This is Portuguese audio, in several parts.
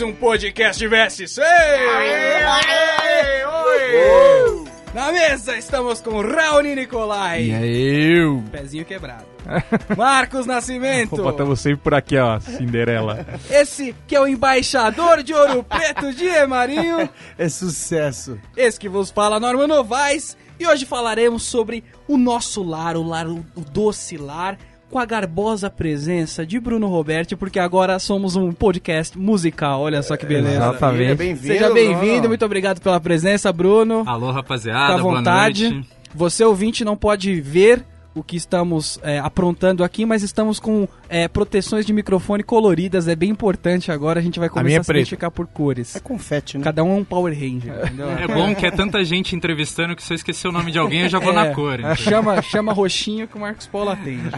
mais um podcast VSC! Oi! Na mesa estamos com Raoni Nicolai. E aí, eu? Pezinho quebrado. Marcos Nascimento. Opa, estamos sempre por aqui, ó, Cinderela. Esse que é o embaixador de Ouro Preto de Emarinho. É sucesso. Esse que vos fala, Norma Novaes. E hoje falaremos sobre o nosso lar, o lar, o doce lar, com a garbosa presença de Bruno Roberti, porque agora somos um podcast musical. Olha só que beleza. Exatamente. Bem-vindo. Seja bem-vindo, muito obrigado pela presença, Bruno. Alô, rapaziada, Fica à boa vontade. noite. Você ouvinte não pode ver o que estamos é, aprontando aqui, mas estamos com é, proteções de microfone coloridas. É bem importante agora. A gente vai começar minha a, é se identificar por cores. É confete, né? Cada um é um Power Ranger, entendeu? É bom que é tanta gente entrevistando que se eu esquecer o nome de alguém eu já vou É, na cor. entendeu? Chama, chama roxinho que o Marcos Paulo atende.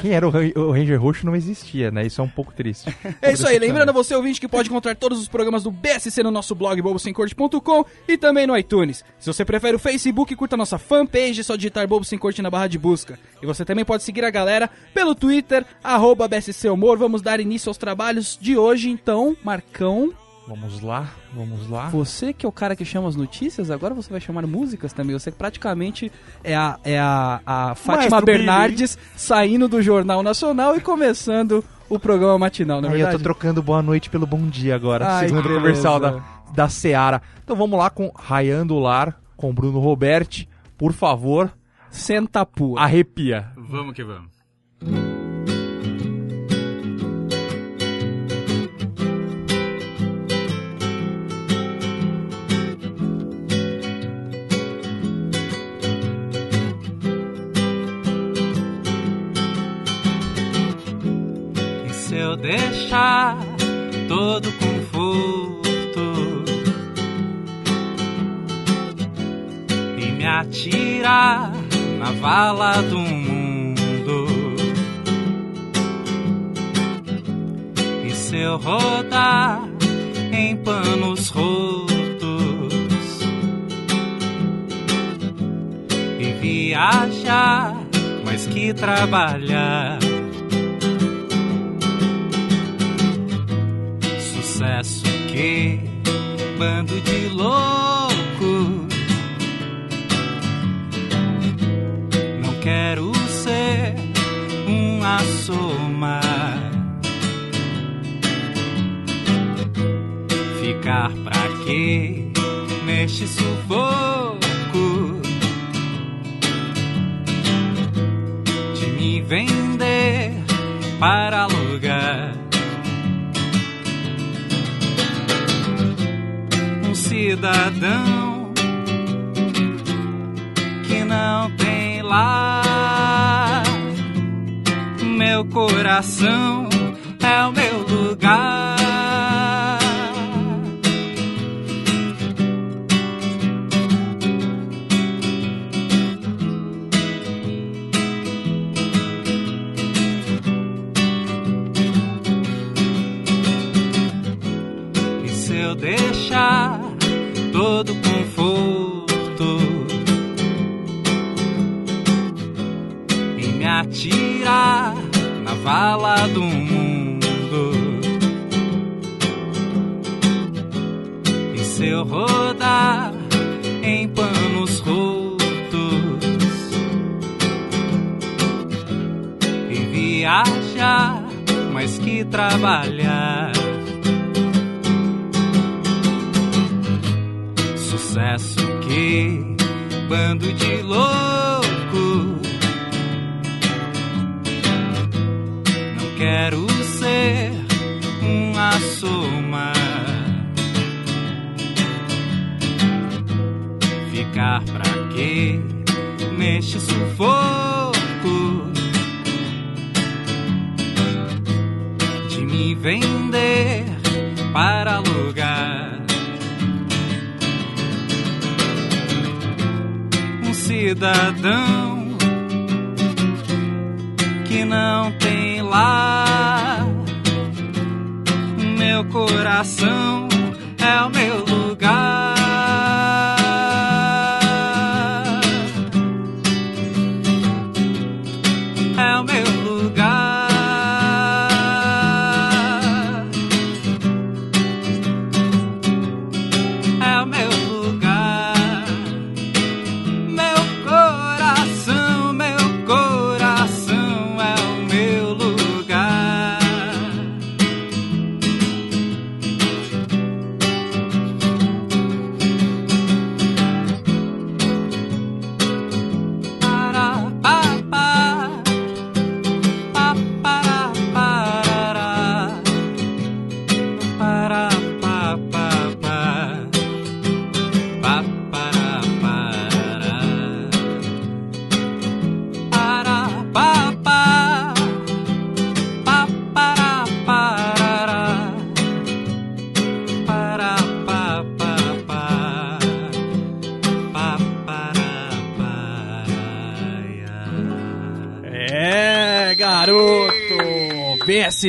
Quem era o, o Ranger Roxo não existia, né? Isso é um pouco triste. É isso aí, lembrando a você, ouvinte, que pode encontrar todos os programas do BSC no nosso blog bobosemcorte.com e também no iTunes. Se você prefere o Facebook, curta a nossa fanpage, é só digitar Bobo Sem Corte na barra de busca. E você também pode seguir a galera pelo Twitter, arroba BSC Humor. Vamos dar início aos trabalhos de hoje, então, Marcão, Vamos lá, vamos lá. você que é o cara que chama as notícias, agora você vai chamar músicas também. Você praticamente é a, é a, a Fátima Maestro Bernardes saindo do Jornal Nacional e começando o programa matinal, na Aí eu verdade? tô trocando boa noite pelo bom dia agora. Ai, segundo beleza. da, da Seara. Então vamos lá com Rayando o Lar, com Bruno Roberti. Por favor, Senta pua. arrepia. Vamos que vamos. E se eu deixar todo conforto e me atirar na vala do mundo. E se eu rodar em panos rotos e viajar mais que trabalhar. Sucesso que bando de louco. Quero ser um assomar. Ficar pra quê neste sufoco? De me vender para alugar. Um cidadão que não tem lar. Meu coração é o meu lugar.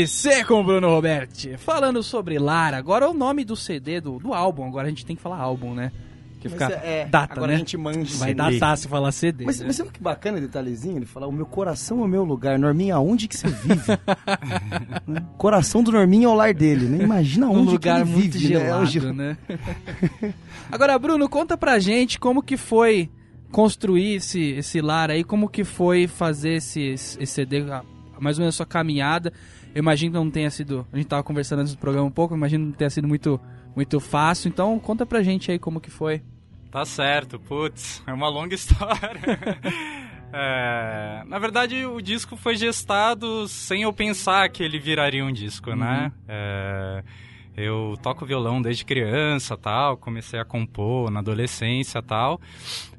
BSC com o Bruno Roberti. Falando sobre Lara, agora o nome do CD do, do álbum, agora a gente tem que falar álbum, né? Que fica é, data, agora né? a gente manja. Vai CD. datar se falar CD. Mas, né? mas sabe que bacana o detalhezinho? Ele fala, o meu coração é o meu lugar. Norminha, aonde que você vive? Né? coração do Norminha é o lar dele, né? Imagina um onde lugar que ele muito vive, né? É um gelado, gel- né? Agora, Bruno, conta pra gente como que foi construir esse, esse lar aí, como que foi fazer esse, esse CD, mais ou menos a sua caminhada. Eu imagino que não tenha sido, a gente tava conversando antes do programa um pouco, eu imagino que não tenha sido muito, muito fácil, então conta pra gente aí como que foi. Tá certo, putz, é uma longa história. É, na verdade, o disco foi gestado sem eu pensar que ele viraria um disco, né? É, eu toco violão desde criança, tal, comecei a compor na adolescência, tal,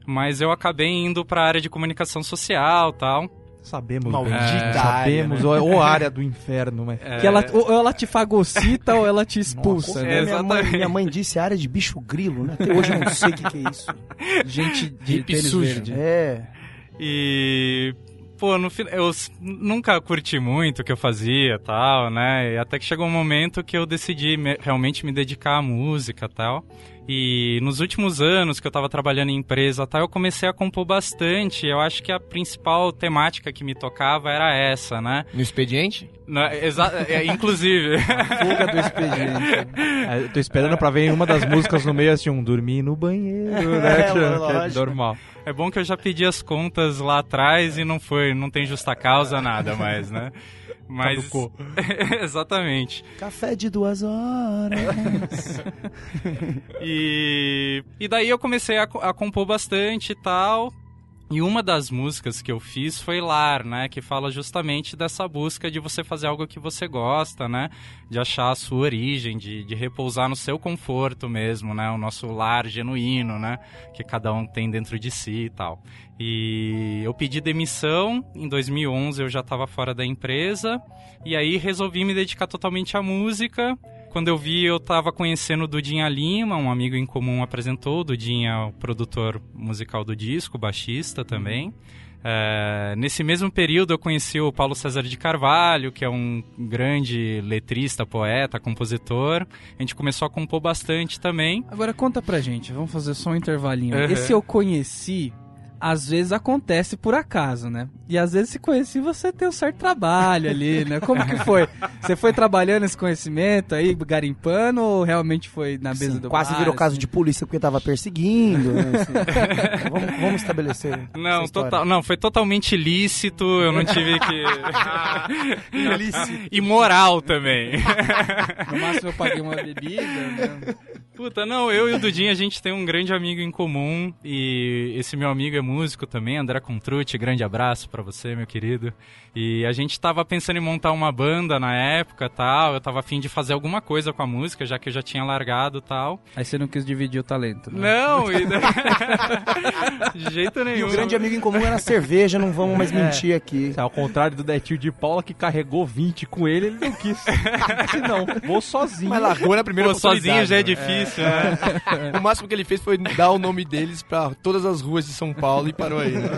mas eu acabei indo para a área de comunicação social, tal. Sabemos Maldita bem. área, Sabemos. né? Ou, ou área do inferno, mas... É, Que ela, ou ela te fagocita ou ela te expulsa, Nossa, né? minha, mãe, minha mãe disse área de bicho grilo, né? Até hoje eu não sei o que, que é isso. Gente de tênis sujo. verde. É. E pô, no final eu nunca curti muito o que eu fazia, tal, né? E até que chegou um momento que eu decidi me- realmente me dedicar à música, tal. E nos últimos anos que eu tava trabalhando em empresa, tal, eu comecei a compor bastante. Eu acho que a principal temática que me tocava era essa, né? No expediente? Na- exa- é, inclusive. Fuga do expediente. É, eu tô esperando pra ver uma das músicas no meio assim, um dormir no banheiro, né? É, que, que é lógico. normal. É bom que eu já pedi as contas lá atrás e não foi, não tem justa causa nada mais, né? Mas Caducou. exatamente. Café de duas horas. E, e daí eu comecei a, a compor bastante e tal. E uma das músicas que eu fiz foi Lar, né? Que fala justamente dessa busca de você fazer algo que você gosta, né? De achar a sua origem, de, de repousar no seu conforto mesmo, né? O nosso lar genuíno, né? Que cada um tem dentro de si e tal. E eu pedi demissão, em 2011 eu já estava fora da empresa. E aí resolvi me dedicar totalmente à música. Quando eu vi, eu tava conhecendo o Dudinha Lima, um amigo em comum apresentou. O Dudinha é o produtor musical do disco, baixista também. É, nesse mesmo período eu conheci o Paulo César de Carvalho, que é um grande letrista, poeta, compositor. A gente começou a compor bastante também. Agora conta pra gente, vamos fazer só um intervalinho. Uhum. Esse eu conheci, às vezes acontece por acaso, né? E às vezes se conheci você tem um certo trabalho ali, né? Como que foi? Você foi trabalhando esse conhecimento aí, garimpando, ou realmente foi na mesa Sim, do quase bar, virou caso assim? de polícia porque tava perseguindo. né, assim. vamos, vamos estabelecer. Não, total, não, foi totalmente lícito, eu não tive que. Ilícito. e moral também. No máximo eu paguei uma bebida, né? Puta, não, eu e o Dudinho, a gente tem um grande amigo em comum e esse meu amigo é músico também, André Contrucci, grande abraço pra você, meu querido. E a gente tava pensando em montar uma banda na época tal, eu tava afim de fazer alguma coisa com a música, já que eu já tinha largado tal. Aí você não quis dividir o talento, né? Não, e... de jeito E nenhum. o grande amigo em comum era a cerveja, não vamos mais mentir aqui. Ao contrário do Netinho de Paula, que carregou 20 com ele, ele não quis. Não, vou sozinho. Mas largou na primeira Pô, sozinho já é oportunidade, difícil, né? né? O máximo que ele fez foi dar o nome deles pra todas as ruas de São Paulo e parou aí. né?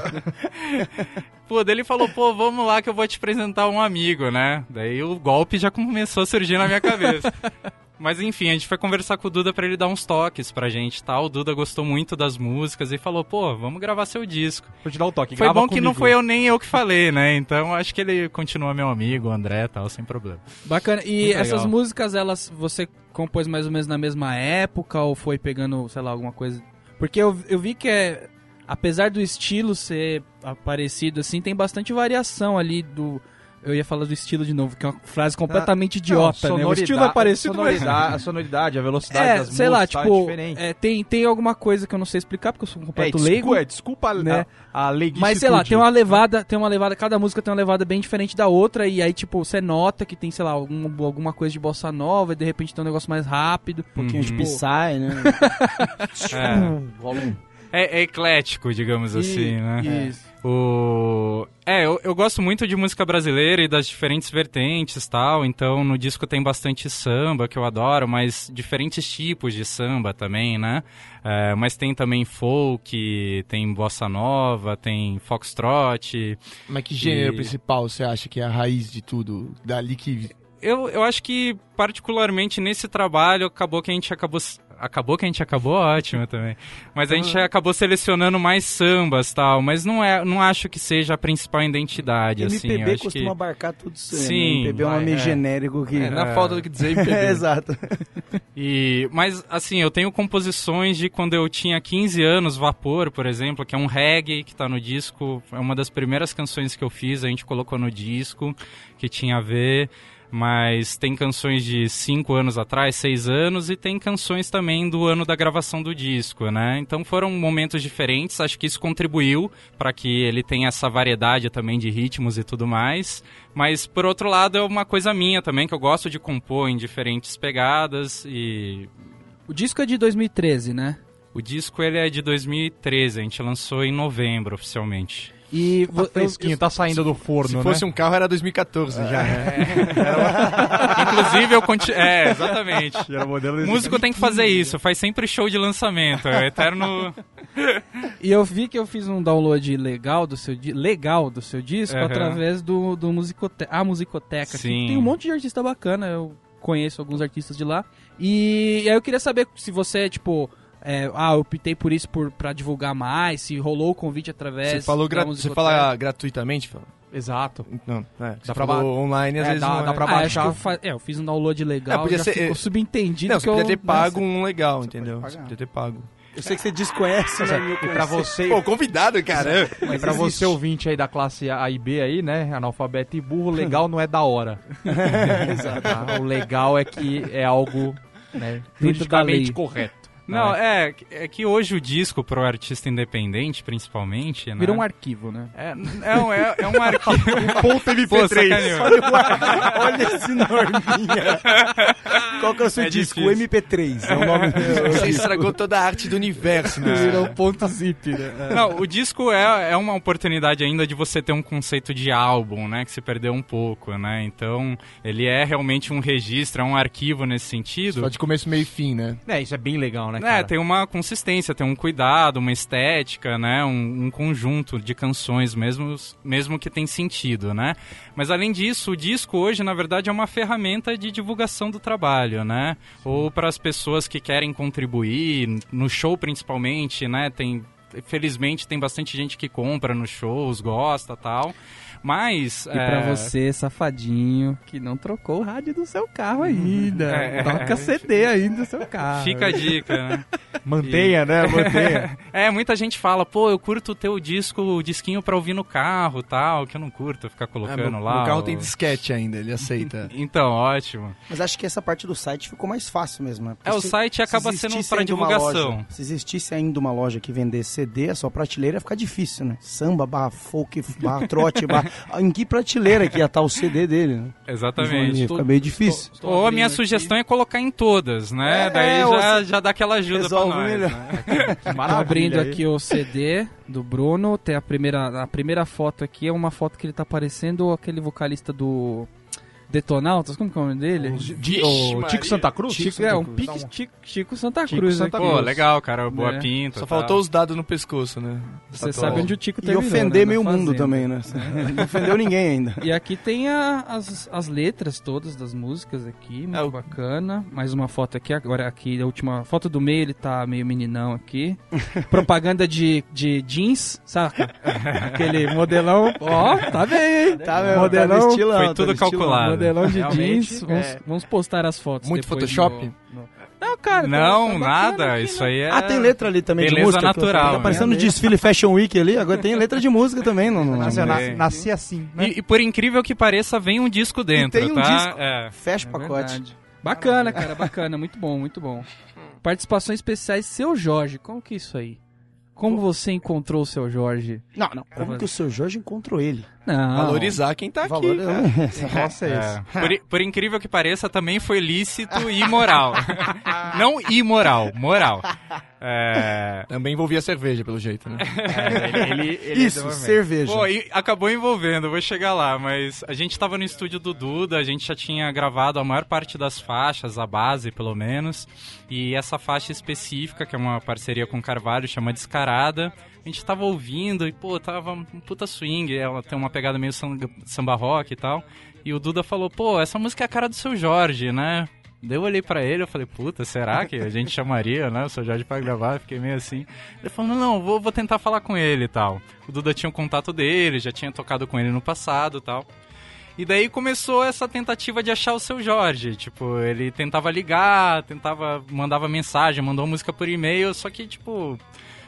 Pô, daí ele falou, pô, vamos lá que eu vou te apresentar um amigo, né? Daí o golpe já começou a surgir na minha cabeça. Mas enfim, a gente foi conversar com o Duda pra ele dar uns toques pra gente, tá? O Duda gostou muito das músicas e falou, pô, vamos gravar seu disco. Vou te dar um toque. Foi grava bom que não comigo. foi eu nem eu que falei, né? Então acho que ele continua meu amigo, o André e tal, sem problema. Bacana. E Muito essas legal. músicas, elas você compôs mais ou menos na mesma época ou foi pegando, sei lá, alguma coisa? Porque eu, eu vi que é. Apesar do estilo ser parecido assim, tem bastante variação ali do. Eu ia falar do estilo de novo, que é uma frase completamente idiota, Não, né? O estilo é parecido, mas. sonoridade, A sonoridade, a velocidade É, das sei lá, músicas tá tipo, diferente. é, tem, tem alguma coisa que eu não sei explicar, porque eu sou um É, completo desculpa, leigo. é, desculpa né? a, a leiguice Mas sei lá, tem uma levada, tem uma levada, cada música tem uma levada bem diferente da outra, e aí, tipo, você nota que tem, sei lá, algum, alguma coisa de bossa nova, e de repente tem um negócio mais rápido. Um pouquinho de Uhum. Psy, né? É, é, é eclético, digamos assim, E- né? Isso. O... É, eu, eu gosto muito de música brasileira e das diferentes vertentes tal, então no disco tem bastante samba, que eu adoro, mas diferentes tipos de samba também, né? É, mas tem também folk, tem bossa nova, tem foxtrot. Mas que gênero E- principal você acha que é a raiz de tudo? Dali que. Eu, eu acho que, particularmente nesse trabalho, acabou que a gente acabou. Acabou que a gente acabou, ótimo também. Mas a gente acabou selecionando mais sambas tal, mas não, é, não acho que seja a principal identidade, assim. eu MPB costuma que... abarcar tudo isso. né? Sim, MPB é um nome é. genérico que... É, na falta do que dizer, MPB. É, exato. E, mas, assim, eu tenho composições de quando eu tinha 15 anos, Vapor, por exemplo, que é um reggae que tá no disco. É uma das primeiras canções que eu fiz, a gente colocou no disco, que tinha a ver. Mas tem canções de 5 anos atrás, 6 anos, e tem canções também do ano da gravação do disco, né? Então foram momentos diferentes, acho que isso contribuiu para que ele tenha essa variedade também de ritmos e tudo mais. Mas, por outro lado, é uma coisa minha também, que eu gosto de compor em diferentes pegadas e O disco é de 2013, né? o disco ele é de 2013, a gente lançou em novembro oficialmente. E Tá eu- fresquinho, tá saindo do forno, Se né? fosse um carro, era 2014 já. Inclusive eu continuo. É, exatamente. Era modelo O músico tem que fazer isso, faz sempre show de lançamento, é o eterno. E eu vi que eu fiz um download legal do seu, di- legal do seu disco Aham. através do, do musicote a Musicoteca. que Sim. tem um monte de artista bacana, eu conheço alguns artistas de lá. E, aí eu queria saber se você, tipo... é, ah, eu optei por isso por, pra divulgar mais, se rolou o convite através Você falou gra... você fala gratuitamente? Fala. Exato. Não, é. Você Dá pra falou online, às É, vezes dá- não dá é. pra Ah, acho baixar. que eu, fa- é, eu fiz um download legal, É, podia já ser- ficou é- subentendido Não, que você podia eu... ter pago um legal, entendeu? pode Você podia ter pago. Eu sei que você desconhece, né? E pra você, Pô, convidado, cara. e pra você ouvinte aí da classe A e B aí, né, analfabeto e burro, legal não é da hora. Tá? O legal é que é algo, né, correto. Não, é, é que hoje o disco pro artista independente, principalmente, né? Virou um arquivo, né? É, é, um- é, é um arquivo. Ponto MP3. Pô, sacaneou. Olha esse norminha. Qual que é o seu É disco? difícil. MP3. É o nome Você estragou toda a arte do universo, né? Virou ponto zip, né? Não, o disco é, é uma oportunidade ainda de você ter um conceito de álbum, né? Que se perdeu um pouco, né? Então, ele é realmente um registro, é um arquivo nesse sentido. Só de começo, meio e fim, né? É, isso é bem legal, né, É, cara? tem uma consistência, tem um cuidado, uma estética, né? Um, um conjunto de canções mesmo, mesmo que tem sentido, né? Mas além disso, o disco hoje, na verdade, é uma ferramenta de divulgação do trabalho, né? Ou para as pessoas que querem contribuir, no show principalmente, né? Tem, felizmente tem bastante gente que compra nos shows, gosta tal. Mas. E pra você, safadinho, que não trocou o rádio do seu carro ainda. É, Toca é, CD ainda do seu carro. Fica a dica, né? Mantenha, né, mantenha. É, muita gente fala, pô, eu curto o teu disco, o disquinho pra ouvir no carro tal, que eu não curto ficar Ah, colocando meu, lá. meu carro o- tem disquete ainda, ele aceita. Então, ótimo. Mas acho que essa parte do site ficou mais fácil mesmo, né? Porque É, o se- site se acaba sendo existisse pra divulgação. loja- se existisse ainda uma loja que vendesse CD, a sua prateleira ia ficar difícil, né? Samba, barra folk, barra trote, barra... Em que prateleira que ia estar o CD dele, né? Exatamente. Ia ficar meio difícil. Estou Ou a minha aqui. sugestão é colocar em todas, né? É, Daí ou já, já dá aquela ajuda pra nós. melhor. né? Abrindo aqui o CD do Bruno. Tem a primeira, a primeira foto aqui, é uma foto que ele tá parecendo aquele vocalista do Detonautas, como que é o nome dele? Vixe, O. Tico Santa Cruz? Chico, é, um pique Chico, Chico Santa Chico Cruz. Santa aqui. Pô, legal, cara. Boa É. pinta. Só tal. faltou os dados no pescoço, né? Você Tatuagem. sabe onde o Tico E terminou, ofender né? meio mundo também, né? Não ofendeu ninguém ainda. E aqui tem a- as, as letras todas das músicas aqui, muito É, o- bacana. Mais uma foto aqui, agora aqui, a última foto do meio, ele tá meio meninão aqui. Propaganda de, de jeans, saca? Aquele modelão. Ó, tá bem, hein? Tá, meu, modelão, tá estilão, Foi tá tudo estilão. calculado. Modelão de Realmente, jeans. Vamos, é. vamos postar as fotos. Muito Photoshop? no- no- Não, cara. tá- Não, tá nada. aqui, Isso né? aí é. Ah, tem letra ali também de Beleza música. natural, Tá né? parecendo desfile Fashion Week ali, agora tem letra de música também. No, no, nasci, nasci assim, né? E, e por incrível que pareça, vem um disco dentro, tem um tá? disco. É. Fecha o É pacote. verdade. Bacana, cara, bacana. Muito bom, muito bom. Participações especiais, seu Jorge. Como que é isso aí? Como você encontrou o seu Jorge? Não, não. Como que o seu Jorge encontrou ele? Não. Valorizar quem tá aqui. Valor... Nossa, é É. Por, por incrível que pareça, também foi lícito e imoral. Não imoral, moral. É... Também envolvia cerveja, pelo jeito, né? É, ele, ele, ele Isso, cerveja. Pô, e acabou envolvendo, vou chegar lá, mas a gente tava no estúdio do Duda, a gente já tinha gravado a maior parte das faixas, a base pelo menos, e essa faixa específica, que é uma parceria com Carvalho, chama Descarada, a gente tava ouvindo e, pô, tava um puta swing, ela tem uma pegada meio samba, rock e tal, e o Duda falou, pô, essa música é a cara do seu Jorge, né? Daí eu olhei pra ele, eu falei, puta, será que a gente chamaria, né, o seu Jorge pra gravar? Eu fiquei meio assim. Ele falou, não, vou, vou tentar falar com ele e tal. O Duda tinha o contato dele, já tinha tocado com ele no passado e tal. E daí começou essa tentativa de achar o seu Jorge. Tipo, ele tentava ligar, tentava, mandava mensagem, mandou música por e-mail, só que, tipo,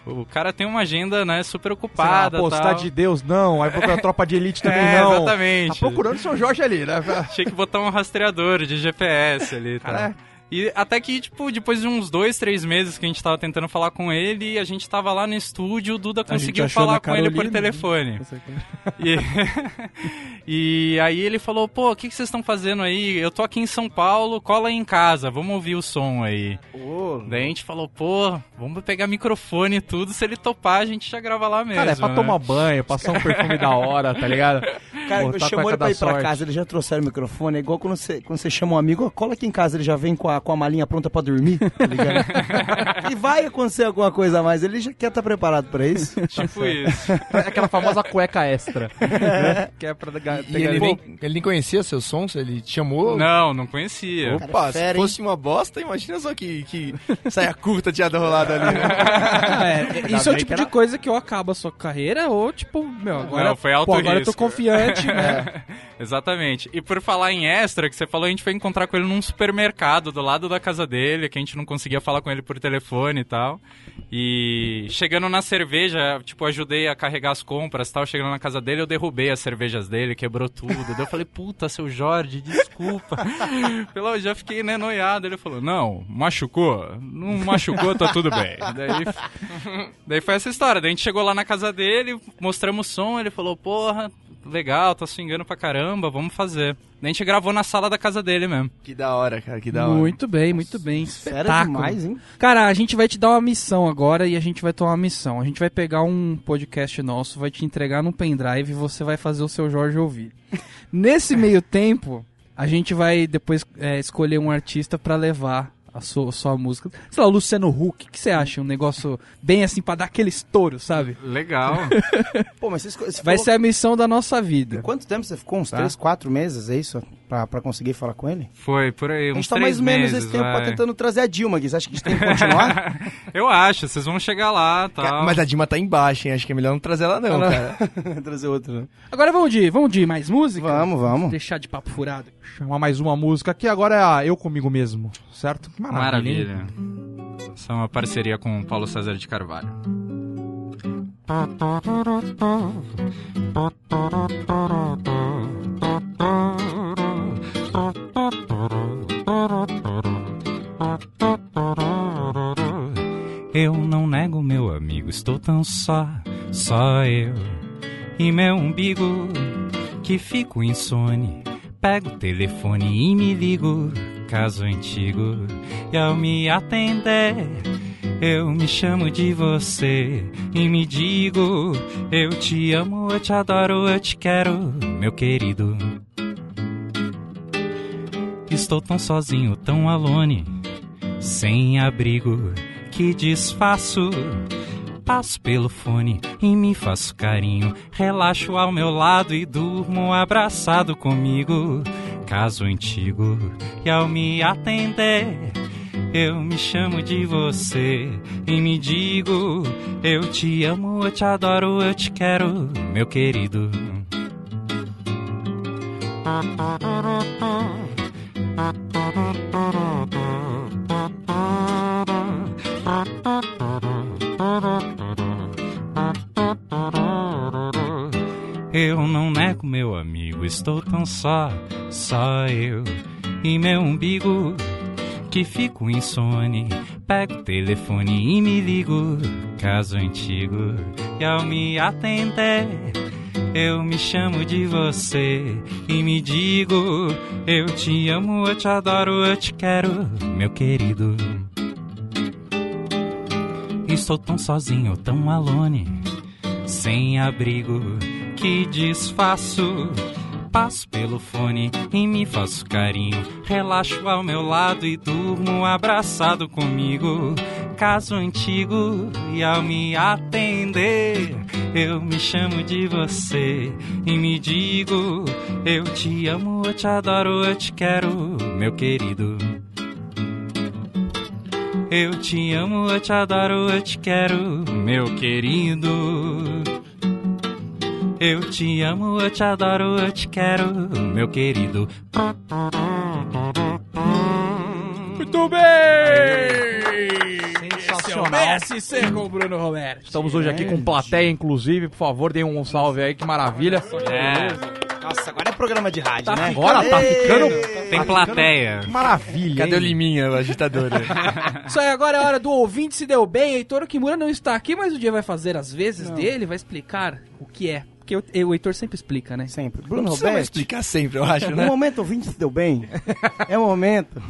o cara tem uma agenda, né, super ocupada. Tal. Cidade de Deus, não. Aí procura tropa de elite também, É, não. exatamente. Tá procurando o seu Jorge ali, né? Tinha que botar um rastreador de GPS ali tal. Cara, E até que, tipo, depois de uns dois, três meses que a gente tava tentando falar com ele, a gente tava lá no estúdio, o Duda conseguiu falar com ele por Carolina, telefone. E, e aí ele falou, pô, o que, que vocês estão fazendo aí? Eu tô aqui em São Paulo, cola aí em casa, vamos ouvir o som aí. Daí a gente falou, pô, vamos pegar microfone e tudo, se ele topar a gente já grava lá mesmo. Cara, é pra né? tomar banho, passar um perfume da hora, tá ligado? Cara, com a chamou ele pra ir pra sorte. casa, ele já trouxeram o microfone. É igual quando você, quando você chama um amigo, cola aqui em casa, ele já vem com a, com a malinha pronta pra dormir, tá ligado? e vai acontecer alguma coisa a mais, ele já quer estar preparado pra isso. Tipo isso. É aquela famosa cueca extra. né? Que é pra E pegar- ele Pô, nem, ele nem conhecia seus sons? Ele te chamou? Não, não conhecia. Cara, Opa, é fera, se hein? fosse uma bosta, imagina só que, que saia curta tinha rolado ali, né? É, isso é o tipo de coisa que ou acaba a sua carreira, ou tipo, meu, agora, Não, foi pô, alto agora eu tô confiante, né? Exatamente. E por falar em extra, que você falou, a gente foi encontrar com ele num supermercado do lado da casa dele, que a gente não conseguia falar com ele por telefone e tal. E chegando na cerveja, tipo, ajudei a carregar as compras e tal. Chegando na casa dele, eu derrubei as cervejas dele, quebrou tudo. Daí eu falei, puta, seu Jorge, desculpa. Pelo, eu já fiquei né, noiado. Ele falou, não, machucou? Não machucou, tá tudo bem. Daí, daí foi essa história. Daí a gente chegou lá na casa dele, mostramos o som, ele falou, porra, legal, tá swingando pra caramba, vamos fazer. A gente gravou na sala da casa dele mesmo. Que da hora, cara, que da hora. Muito bem, muito bem. Espetáculo. demais, hein? Cara, a gente vai te dar uma missão agora e a gente vai tomar uma missão. A gente vai pegar um podcast nosso, vai te entregar no pendrive e você vai fazer o seu Jorge ouvir. Nesse meio tempo, a gente vai depois é, escolher um artista pra levar a sua, sua música. Sei lá, o Luciano Huck, o que você acha? Um negócio bem assim pra dar aquele estouro, sabe? Legal. Pô, mas você, esco- você Vai falou- ser a missão da nossa vida. Quanto tempo você ficou? Uns Tá. 3, 4 meses, é isso? Pra, pra conseguir falar com ele? Foi por aí, A uns gente tá três mais ou menos meses, esse tempo vai. tentando trazer a Dilma, Gui. Você acha que a gente tem que continuar? Eu acho, vocês vão chegar lá, tal. Mas a Dima tá embaixo, hein? Acho que é melhor não trazer ela não, cara. trazer outro, né? Agora vamos de, vamos de mais música? Vamos, vamos. Deixar de papo furado. Chamar mais uma música aqui, agora é a Eu Comigo Mesmo, certo? Maravilha. Maravilha. Essa é uma parceria com o Paulo César de Carvalho. Eu não nego, meu amigo, estou tão só, só eu e meu umbigo que fico insone. Pego o telefone e me ligo, caso antigo, e ao me atender, eu me chamo de você e me digo: Eu te amo, eu te adoro, eu te quero, meu querido. Estou tão sozinho, tão alone, sem abrigo, que desfaço. Passo pelo fone e me faço carinho. Relaxo ao meu lado e durmo abraçado comigo. Caso antigo, e ao me atender, eu me chamo de você e me digo: Eu te amo, eu te adoro, eu te quero, meu querido. Eu não nego, meu amigo, estou tão só, só eu e meu umbigo que fico insone. Pego o telefone e me ligo, caso antigo, e ao me atender, eu me chamo de você e me digo: Eu te amo, eu te adoro, eu te quero, meu querido. Estou tão sozinho, tão alone, sem abrigo, que desfaço. Passo pelo fone e me faço carinho. Relaxo ao meu lado e durmo abraçado comigo. Caso antigo, e ao me atender, eu me chamo de você e me digo: Eu te amo, eu te adoro, eu te quero, meu querido. Eu te amo, eu te adoro, eu te quero, meu querido. Eu te amo, eu te adoro, eu te quero, meu querido. Muito bem! Sensacional. Esse é o BSC com o Bruno Roberto. Estamos hoje aqui com plateia, inclusive. Por favor, deem um salve aí, que maravilha. É, Nossa, agora é programa de rádio, Tá né? Agora tá ficando tem plateia. maravilha. Cadê o hein? Liminha, o agitador? Isso aí, agora é a hora do ouvinte se deu bem. Heitor Kimura não está aqui, mas o dia vai fazer as vezes dele, vai explicar o que é. Porque o, o Heitor sempre explica, né? Sempre. Não Bruno mais Roberto, explicar sempre, eu acho, no né? momento o ouvinte se deu bem, é o momento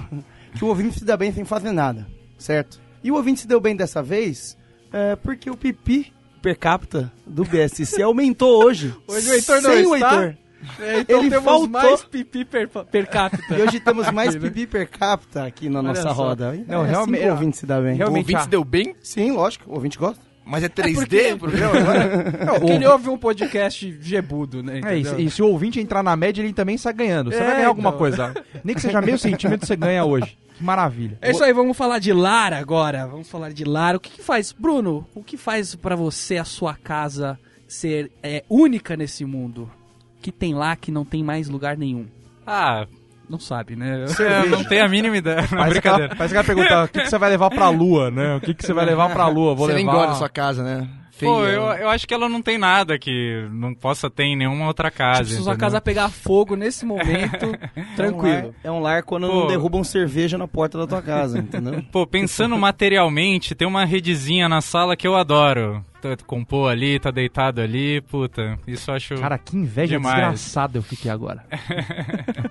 que o ouvinte se dá bem sem fazer nada, certo? E o ouvinte se deu bem dessa vez é, porque o pipi per capita do BSC aumentou hoje. Hoje o Heitor não sem o está. Heitor. É, então Ele temos faltou. mais pipi per, per capita. E hoje temos mais pipi per capita aqui na nossa só. roda. Não, é realmente- assim que o ouvinte se dá bem. O realmente- ouvinte ah. se deu bem, Sim, lógico, o ouvinte gosta. Mas é 3D o programa agora? É ele ouve um podcast gebudo, né? É, entendeu? e, se o ouvinte entrar na média, ele também sai ganhando. Você É, vai ganhar alguma então. coisa. Nem que seja meio centímetro, você ganha hoje. Que maravilha. É isso aí, vamos falar de lar agora. Vamos falar de lar. O que, que faz, Bruno? O que faz pra você a sua casa ser é, única nesse mundo? Que tem lá que não tem mais lugar nenhum? Ah, Não sabe, né? eu não tenho a mínima ideia. Não, Parece brincadeira. aquela, parece aquela pergunta, o que, que você vai levar pra lua, né? O que, que você vai levar pra lua? Vou Você levar... gosta da sua casa, né? Pô, eu, eu acho que ela não tem nada que não possa ter em nenhuma outra casa. Se sua casa pegar fogo nesse momento, tranquilo. É um lar, é um lar quando Pô. não derrubam cerveja na porta da tua casa, entendeu? Pô, pensando materialmente, tem uma redezinha na sala que eu adoro. Tá- Compor ali, tá deitado ali, puta, isso eu acho... Cara, que inveja Demais. desgraçada eu fiquei agora.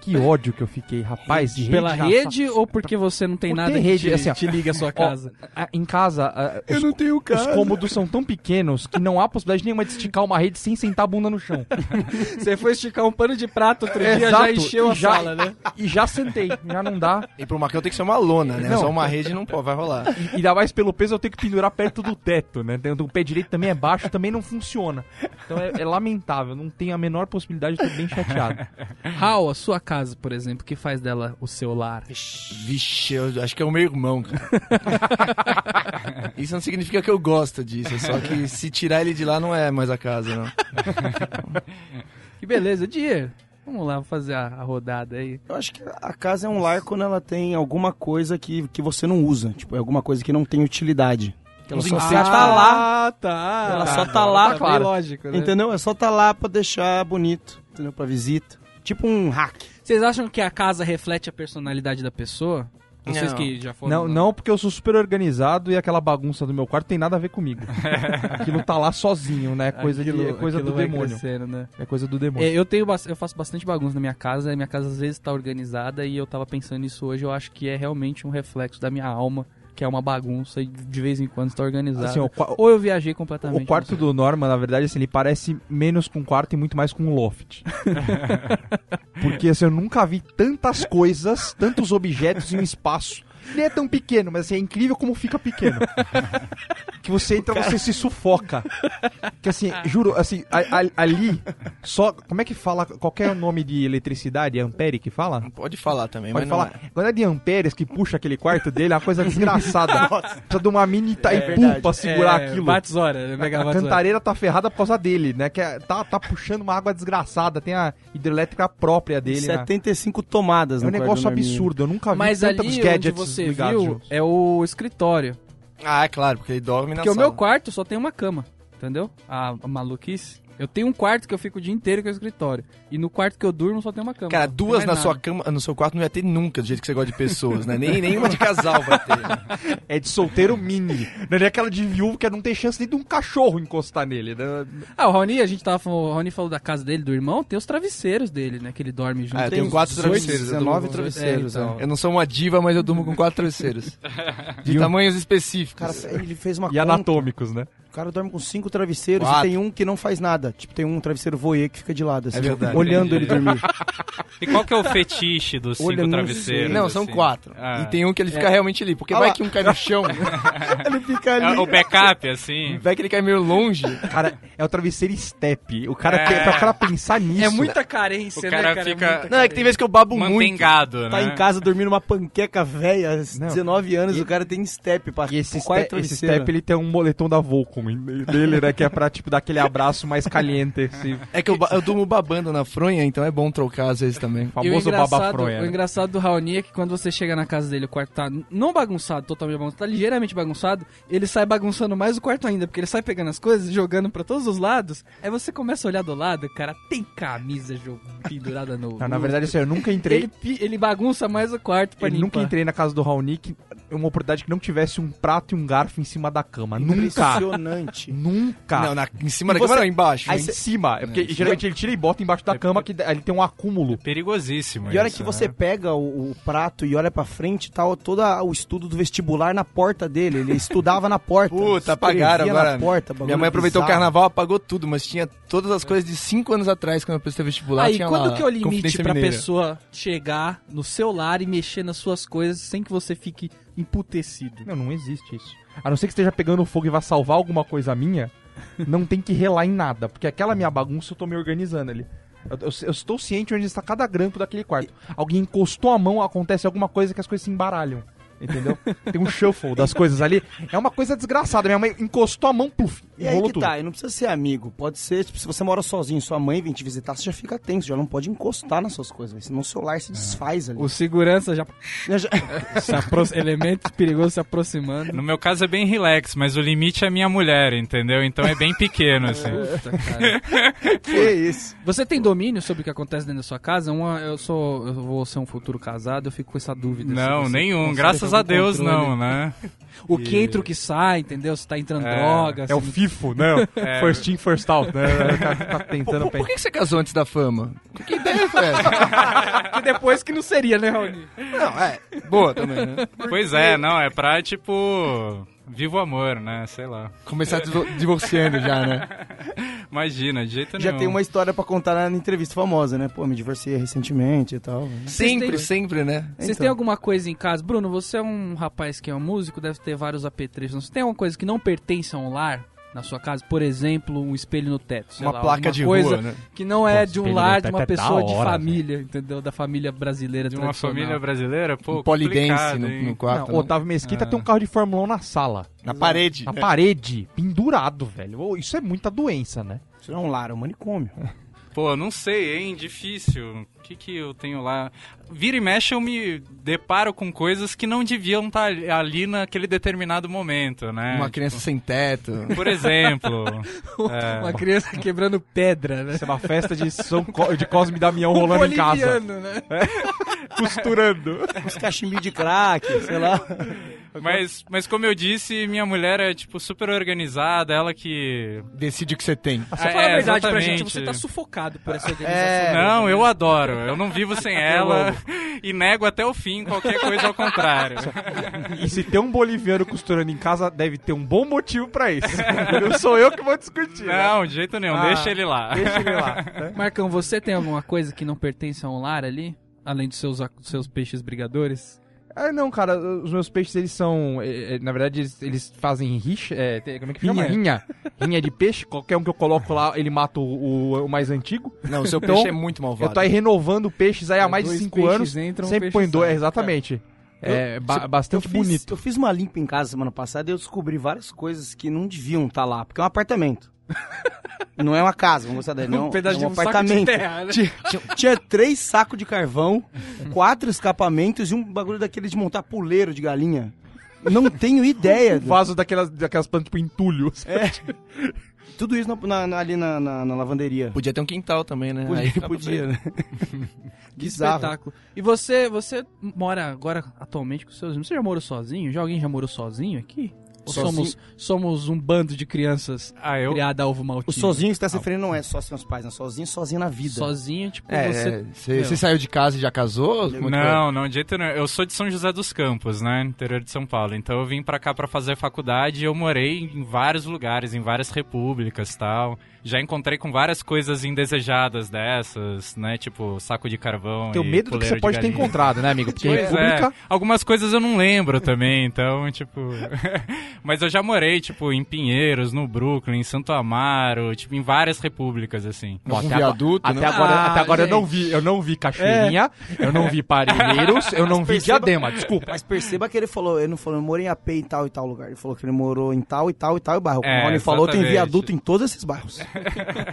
que ódio que eu fiquei, rapaz. De Pela rede, rede ou porque você não tem Por nada que rede, te, assim, ó. te liga a sua Ó, casa? a- em casa, Eu os, não tenho os casa. cômodos são tão pequenos que não há possibilidade nenhuma de esticar uma rede sem sentar a bunda no chão. Você foi esticar um pano de prato outro dia, já Exato, encheu e a já- sala, né? E já sentei, já não dá. E pro Macão tem que ser uma lona, né? Não. Só uma rede não pode, vai rolar. E ainda mais pelo peso eu tenho que pendurar perto do teto, né? Tem- O pé direito também é baixo, também não funciona. Então é, é lamentável, não tenho a menor possibilidade, eu tô bem chateado. Raul, a sua casa, por exemplo, o que faz dela o seu lar? Vixe, eu acho que é o meu irmão, cara. Isso não significa que eu gosto disso, é só que se tirar ele de lá não é mais a casa, não. Que beleza, Dia. Vamos lá fazer a, a rodada aí. Eu acho que a casa é um lar quando ela tem alguma coisa que, que você não usa. Tipo, é alguma coisa que não tem utilidade. Ela só tá lá, Ah, tá. Ela Tá, só tá lá, bem claro. lógico, né? entendeu? É só tá lá pra deixar bonito, entendeu? Pra visita. Tipo um hack. Vocês acham que a casa reflete a personalidade da pessoa? Vocês Não. que já foram... Não, não, porque eu sou super organizado e aquela bagunça do meu quarto tem nada a ver comigo. Aquilo tá lá sozinho, né? É coisa, de, é coisa do aquilo demônio. né? É coisa do demônio. É, eu tenho eu faço bastante bagunça na minha casa, e minha casa às vezes tá organizada e eu tava pensando nisso hoje, eu acho que é realmente um reflexo da minha alma, que é uma bagunça e de vez em quando está organizada. Assim, Ou eu viajei completamente. o quarto do Norman, na verdade, assim, ele parece menos com um quarto e muito mais com um loft. Porque assim, eu nunca vi tantas coisas, tantos objetos em um espaço. Ele é tão pequeno, mas assim, é incrível como fica pequeno. que você entra, você se sufoca. Que assim, juro, assim, a- a- ali, só. Como é que fala? Qual que é o nome de eletricidade? É ampere que fala? Pode falar também, Pode mas falar. não é. Quando é de amperes que puxa aquele quarto dele, é uma coisa desgraçada. Precisa de uma mini Itaipu verdade. pra segurar é, aquilo. Watts hora, né? A cantareira tá ferrada por causa dele, né? Que é- tá, tá puxando uma água desgraçada, tem a hidrelétrica própria dele. né? 75 tomadas É um negócio absurdo, eu nunca vi Mas tantos ali gadgets você viu juntos. é o escritório. Ah, é claro, porque ele dorme na Porque o sala. meu quarto só tem uma cama, entendeu? A, a maluquice. Eu tenho um quarto que eu fico o dia inteiro que é o escritório. E no quarto que eu durmo só tem uma cama. Cara, duas na nada. sua cama, no seu quarto não ia ter nunca, do jeito que você gosta de pessoas, né? Nem, nenhuma de casal vai ter. né? É de solteiro mini. Não é nem aquela de viúvo que não tem chance nem de um cachorro encostar nele. né? Ah, o Raoni, a gente tava falando, o Raoni falou da casa dele, do irmão, tem os travesseiros dele, né? Que ele dorme junto. Ah, eu Tem tenho quatro 18, travesseiros. eu 19 durmo- travesseiros. É, então. ó. Eu não sou uma diva, mas eu durmo com quatro travesseiros. De tamanhos específicos. Cara, ele fez uma E conta. anatômicos, né? O cara dorme com cinco travesseiros Quatro. e tem um que não faz nada. Tipo, tem um travesseiro voyeur que fica de lado, assim, É verdade. olhando ele dormir. E qual que é o fetiche dos cinco Olha, não travesseiros? sei. não, são assim? quatro. Ah. E tem um que ele fica realmente ali. Porque Ah vai lá. que um cai no chão, ele fica É ali. o backup, assim. vai que ele cai meio longe. Cara, é o travesseiro step. O cara É. tem, pra cara pensar nisso. É muita carência, O cara né, cara? fica- É Não, é que tem vezes que eu babo muito. Mantengado, né? Tá em casa dormindo uma panqueca velha, aos Não. 19 anos, o cara tem step pra E esse, ste esse step, ele tem um moletom da Volcom dele, né? Que é pra, tipo, dar aquele abraço mais caliente. Esse É que eu, eu durmo babando na fronha, então é bom trocar às vezes também. O famoso babafronha. o né? engraçado do Raoni é que quando você chega na casa dele, o quarto tá não bagunçado, totalmente bagunçado, tá ligeiramente bagunçado, ele sai bagunçando mais o quarto ainda, porque ele sai pegando as coisas e jogando pra todos os lados. Aí você começa a olhar do lado, cara, tem camisa pendurada no. Não, na verdade, assim, eu nunca entrei. ele, ele bagunça mais o quarto pra Eu limpar. nunca entrei na casa do Raoni que uma oportunidade que não tivesse um prato e um garfo em cima da cama. Nunca. Impressionante. Nunca. Não, na- em cima da E cama você- não, embaixo. Aí em cima. É porque geralmente ele tira e bota embaixo da cama que ali tem um acúmulo. Perigosíssimo E olha isso, que você né? pega o, o prato e olha pra frente, tá o- todo o estudo do vestibular na porta dele. Ele estudava na porta. Puta, apagaram agora. Na porta, Minha mãe aproveitou o bizarro. carnaval, apagou tudo, mas tinha todas as coisas de 5 anos atrás, quando eu prestei vestibular. Aí, tinha quando lá, que é o limite pra Mineira. pessoa chegar no seu lar e mexer nas suas coisas sem que você fique emputecido? Não, não existe isso. A não ser que esteja pegando fogo e vá salvar alguma coisa minha, não tem que relar em nada. Porque aquela minha bagunça eu tô me organizando ali. Eu, eu- eu estou ciente onde está cada grampo daquele quarto. Alguém encostou a mão, acontece alguma coisa que as coisas se embaralham. Entendeu? Tem um shuffle das coisas ali. É uma coisa desgraçada. Minha mãe encostou a mão, pluf, E aí que tudo. tá, e não precisa ser amigo. Pode ser, tipo, se você mora sozinho, sua mãe vem te visitar, você já fica tenso, já não pode encostar nas suas coisas, velho, senão o celular se desfaz ali. O segurança já Já- se apro... elemento perigoso se aproximando. No meu caso é bem relax, mas o limite é minha mulher, entendeu? Então é bem pequeno, assim. Puta, cara. que isso? Você tem domínio sobre o que acontece dentro da sua casa? Uma, eu sou, eu vou ser um futuro casado, eu fico com essa dúvida. Não, se você nenhum. consegue Graças a Deus, controle. não, né? O que entra, o que sai, entendeu? Se tá entrando É. droga. É o FIFO, né? É. First in, first out, né? Tá, tá tentando por, por que que você casou antes da fama? Que ideia foi essa? que depois que não seria, né, Raoni? Não, é. Boa também, né? Pois é, não, é pra, tipo, viva o amor, né? Sei lá. Começar divo- divorciando já, né? Imagina, de jeito Já nenhum. tem uma história pra contar na entrevista famosa, né? Pô, me divorciei recentemente e tal. Sempre, têm- sempre, né? Vocês Então. têm alguma coisa em casa? Bruno, você é um rapaz que é um músico, deve ter vários apetrechos. Você tem alguma coisa que não pertence a um lar na sua casa? Por exemplo, um espelho no teto. sei Uma lá, placa de coisa rua, né? que não é Nossa, de um lar de uma é pessoa de hora, família, entendeu? Da família brasileira De uma família brasileira, pô, Um polidense no, no quarto. Não, né? Otávio Mesquita Ah. tem um carro de Fórmula 1 na sala. Na parede. Na parede, pendurado, velho. Isso é muita doença, né? Isso não é um lar, é um manicômio. Pô, não sei, hein? Difícil. O que que eu tenho lá? Vira e mexe eu me deparo com coisas que não deviam estar ali naquele determinado momento, né? Uma Tipo, criança sem teto. Por exemplo. é, Uma criança quebrando pedra, né? Isso é uma festa de, São Co- de Cosme e Damião rolando em casa. Né? Costurando. Uns cachimbinhos de crack, sei lá. mas, mas como eu disse, minha mulher é, tipo, super organizada, ela que... Decide o que você tem. Só É, fala a verdade pra exatamente. gente, você tá sufocado por essa organização. É, Não, eu adoro. Eu não vivo sem ela e nego até o fim qualquer coisa ao contrário. E se tem um boliviano costurando em casa, deve ter um bom motivo pra isso. Não sou eu que vou discutir. né? Não, de jeito nenhum. Ah, Deixa ele lá. Deixa ele lá. né? Marcão, você tem alguma coisa que não pertence a um lar ali? Além dos seus, dos seus peixes brigadores? Ah, não, cara, os meus peixes, eles são. eh, eh, na verdade, eles, eles fazem rixa. tem- como é que chama? Rinha. Rinha de peixe. Qualquer um que eu coloco lá, ele mata o, o- o mais antigo. Não, o seu Então, peixe é muito malvado. Eu tô aí renovando peixes aí há É, mais de dois 5 peixes anos. entram, sempre põe dois, sai. exatamente. É, Eu- ba- se- bastante eu fiz- bonito. Eu fiz uma limpa em casa semana passada e eu descobri várias coisas que não deviam estar lá, porque é um apartamento. Não é uma casa, vamos gostar dele, não. um pedaço é de um um saco apartamento. de terra, né? Tinha, tinha- tinha três sacos de carvão, quatro escapamentos e um bagulho daquele de montar puleiro de galinha. Não tenho ideia. do- Vaso daquelas, daquelas plantas tipo entulho. É. Tudo isso na- na- ali na, na- na lavanderia. Podia ter um quintal também, né? Podia, podia, né? Que Bizarro. espetáculo. E você, você mora agora atualmente com seus irmãos? Você já morou sozinho? Já alguém já morou sozinho aqui? Ou Sozinho? somos, somos um bando de crianças Ah, eu, criada alvo maltino? O sozinho que você tá se referindo não é só sem os pais, né? Sozinho, sozinho na vida. Sozinho, tipo, É, você... é, você você saiu de casa e já casou? Como é foi? Não, não, de jeito nenhum. Eu sou de São José dos Campos, né? Interior de São Paulo. Então eu vim pra cá pra fazer faculdade e eu morei em vários lugares, em várias repúblicas tal. Já encontrei com várias coisas indesejadas dessas, né? Tipo saco de carvão. Tenho e medo do que você de pode ter galinha. encontrado, né, amigo? Porque Pois República... é. Algumas coisas eu não lembro também, então, tipo. Mas eu já morei, tipo, em Pinheiros, no Brooklyn, em Santo Amaro, tipo, em várias repúblicas, assim. Algum até agora- viaduto, Até né? agora, Ah, até agora eu não vi, eu não vi Cachoeirinha, eu não vi Parelheiros, eu não vi perceba- Diadema, desculpa. Mas perceba que ele falou, ele não falou, eu morei em AP em tal e tal lugar. Ele falou que ele morou em tal e tal e tal bairro. É, Como o Rony falou, tem viaduto em todos esses bairros.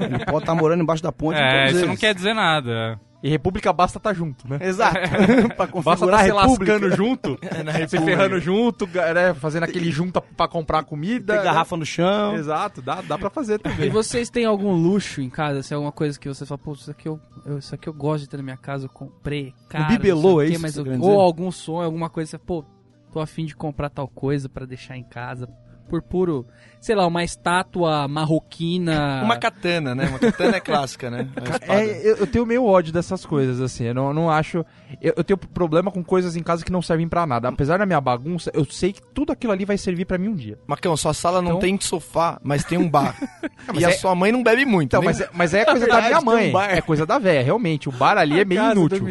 ele pode estar morando embaixo da ponte em É, todos isso eles. não quer dizer nada. E República basta estar junto, né? Exato. pra Basta configurar estar a se lascando junto, se ferrando junto, né, fazendo aquele junta pra comprar comida. Tem né? garrafa no chão. Exato, dá, dá pra fazer E também. vocês têm algum luxo em casa? Se é alguma coisa que você fala, pô, isso aqui eu, eu- isso aqui eu gosto de ter na minha casa, eu comprei. Cara, bibelô, sei o é quê, isso Ou dizer? algum sonho, alguma coisa, você, pô, tô afim de comprar tal coisa pra deixar em casa. Por puro, sei lá, uma estátua marroquina. Uma katana, né? Uma katana é clássica, né? A. É, eu, tenho meio ódio dessas coisas, assim. Eu não, não acho. Eu, eu tenho problema com coisas em casa que não servem pra nada. Apesar da minha bagunça, eu sei que tudo aquilo ali vai servir pra mim um dia. Macão, sua sala não Então- tem sofá, mas tem um bar. e a é- sua mãe não bebe muito, Então, nem- mas, é- mas é coisa da verdade, minha tem um mãe. bar. É coisa da véia, realmente. O bar ali é meio inútil.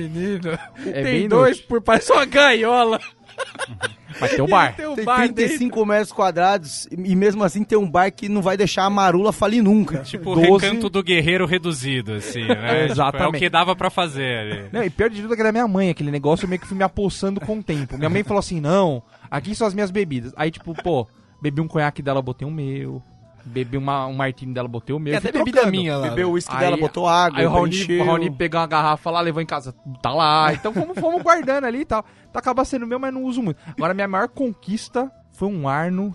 É tem dois inútil. por parece uma gaiola. Mas tem o bar. Tem o Tem bar 35 metros quadrados e mesmo assim tem um bar que não vai deixar a marula falir nunca. Tipo, o 12. recanto do guerreiro reduzido, assim, né? Tipo, é o Exatamente. que dava pra fazer ali. Não, e pior de tudo é que era minha mãe, aquele negócio eu meio que fui me apossando com o tempo. Minha mãe falou assim: não, aqui são as minhas bebidas. Aí, tipo, pô, bebi um conhaque dela, botei o meu. Bebi uma, um martini dela, botei o meu. É até bebida minha lá. Bebeu o uísque Aí- dela, botou água, Aí o Raoni, o Raoni pegou uma garrafa lá, levou em casa, tá lá. Então fomos, fomos guardando ali e tal. Então acaba sendo meu, mas não uso muito. Agora, minha maior conquista foi um Arno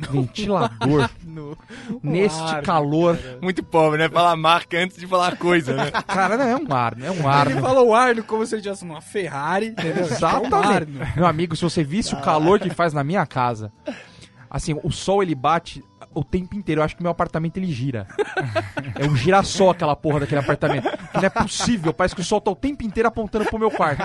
ventilador. No... neste Arno, calor. Muito pobre, né? Falar marca antes de falar coisa, né? Cara, não, é um Arno, é um Ele Arno. falou Arno como se ele tivesse uma Ferrari, entendeu? É um Exatamente. Arno. Meu amigo, se você visse o calor que faz na minha casa, assim, o sol ele bate o tempo inteiro. Eu acho que meu apartamento ele gira. É um girassol aquela porra daquele apartamento. Não é possível, parece que o sol tá o tempo inteiro apontando pro meu quarto.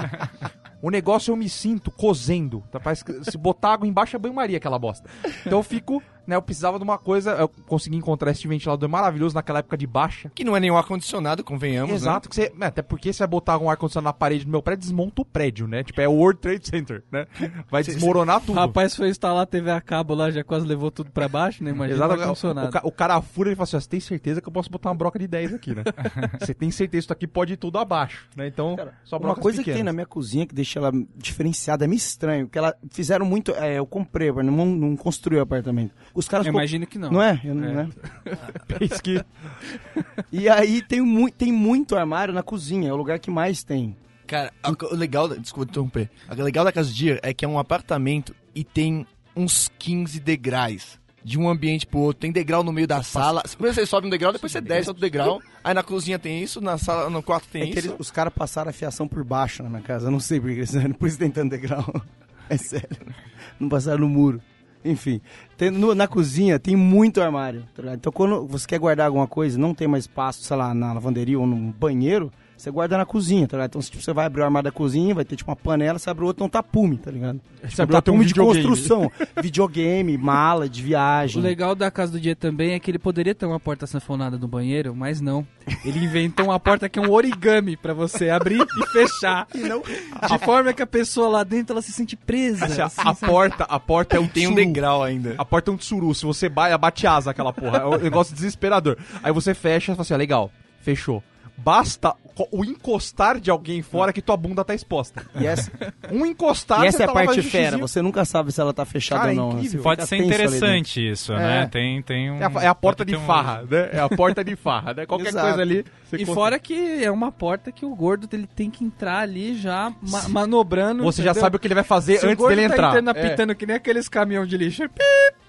O negócio eu me sinto cozendo. Tá? Parece que se botar água embaixo é banho-maria aquela bosta. Então eu fico, né? Eu precisava de uma coisa. Eu consegui encontrar esse ventilador maravilhoso naquela época de baixa. Que não é nenhum ar-condicionado, convenhamos, né? Exato, que você, é, até porque você vai botar um ar-condicionado na parede do meu prédio, desmonta o prédio, né? Tipo, é o World Trade Center, né? Vai desmoronar tudo. O rapaz foi instalar a TV a cabo lá, já quase levou tudo pra baixo, né? Imagina Exato, o ar-condicionado. o, ca- o cara fura e fala assim: você tem certeza que eu posso botar uma broca de 10 aqui, né? você tem certeza que isso aqui pode ir tudo abaixo, né? Então, só Uma coisa que tem pequenas. na minha cozinha que deixa ela diferenciada, é meio estranho, que ela fizeram muito, é, eu comprei, mas não, não construí o apartamento. Os caras Eu imagino que não. não é? Eu não- É. né? Que- E aí tem, mu tem muito armário na cozinha, é o lugar que mais tem. Cara, a- o legal, da- desculpa interromper. O legal da casa de dia é que é um apartamento e tem uns 15 degraus. De um ambiente pro outro. Tem degrau no meio da sala. Primeiro você sobe um degrau, depois você desce outro degrau. Aí na cozinha tem isso, na sala, no quarto tem É que isso. eles- os caras passaram a fiação por baixo na minha casa, eu não sei por que eles por isso tem tanto degrau. É sério. Não passaram no muro. Enfim, tem- no- na cozinha tem muito armário. tá? Então quando você quer guardar alguma coisa, não tem mais espaço, sei lá, na lavanderia ou no banheiro, você guarda na cozinha, tá ligado? Então tipo, você vai abrir o armário da cozinha, vai ter tipo uma panela, você abre o outro, não tapume, tá ligado? Você abre um abriu, tem um tapume de videogame. construção, videogame, mala de O viagem. legal da casa do dia também é que ele poderia ter uma porta sanfonada no banheiro, mas não. Ele inventou uma porta que é um origami pra você abrir e fechar. De forma que a pessoa lá dentro ela se sente presa. Assim, a, assim, sabe? porta, a porta é um Tem um degrau ainda. A porta é um tsuru. Se você bate, bate asa aquela porra. É um negócio desesperador. Aí você fecha e fala assim, ah, legal, fechou. Basta o encostar de alguém fora que tua bunda tá exposta. E essa, Um encostar, e essa você é a tá lá parte fera, você nunca sabe se ela tá fechada Cara, ou é não. Você Pode ser interessante isso, É. né? Tem, tem um. É a, é a porta pode de um- farra, né? É a porta de farra, né? Qualquer Exato. coisa ali. você E consegue. fora que é uma porta que o gordo ele tem que entrar ali já ma- manobrando. Você já entendeu? sabe o que ele vai fazer Se o antes gordo dele tá entrar. entrando É. apitando que nem aqueles caminhão de lixo.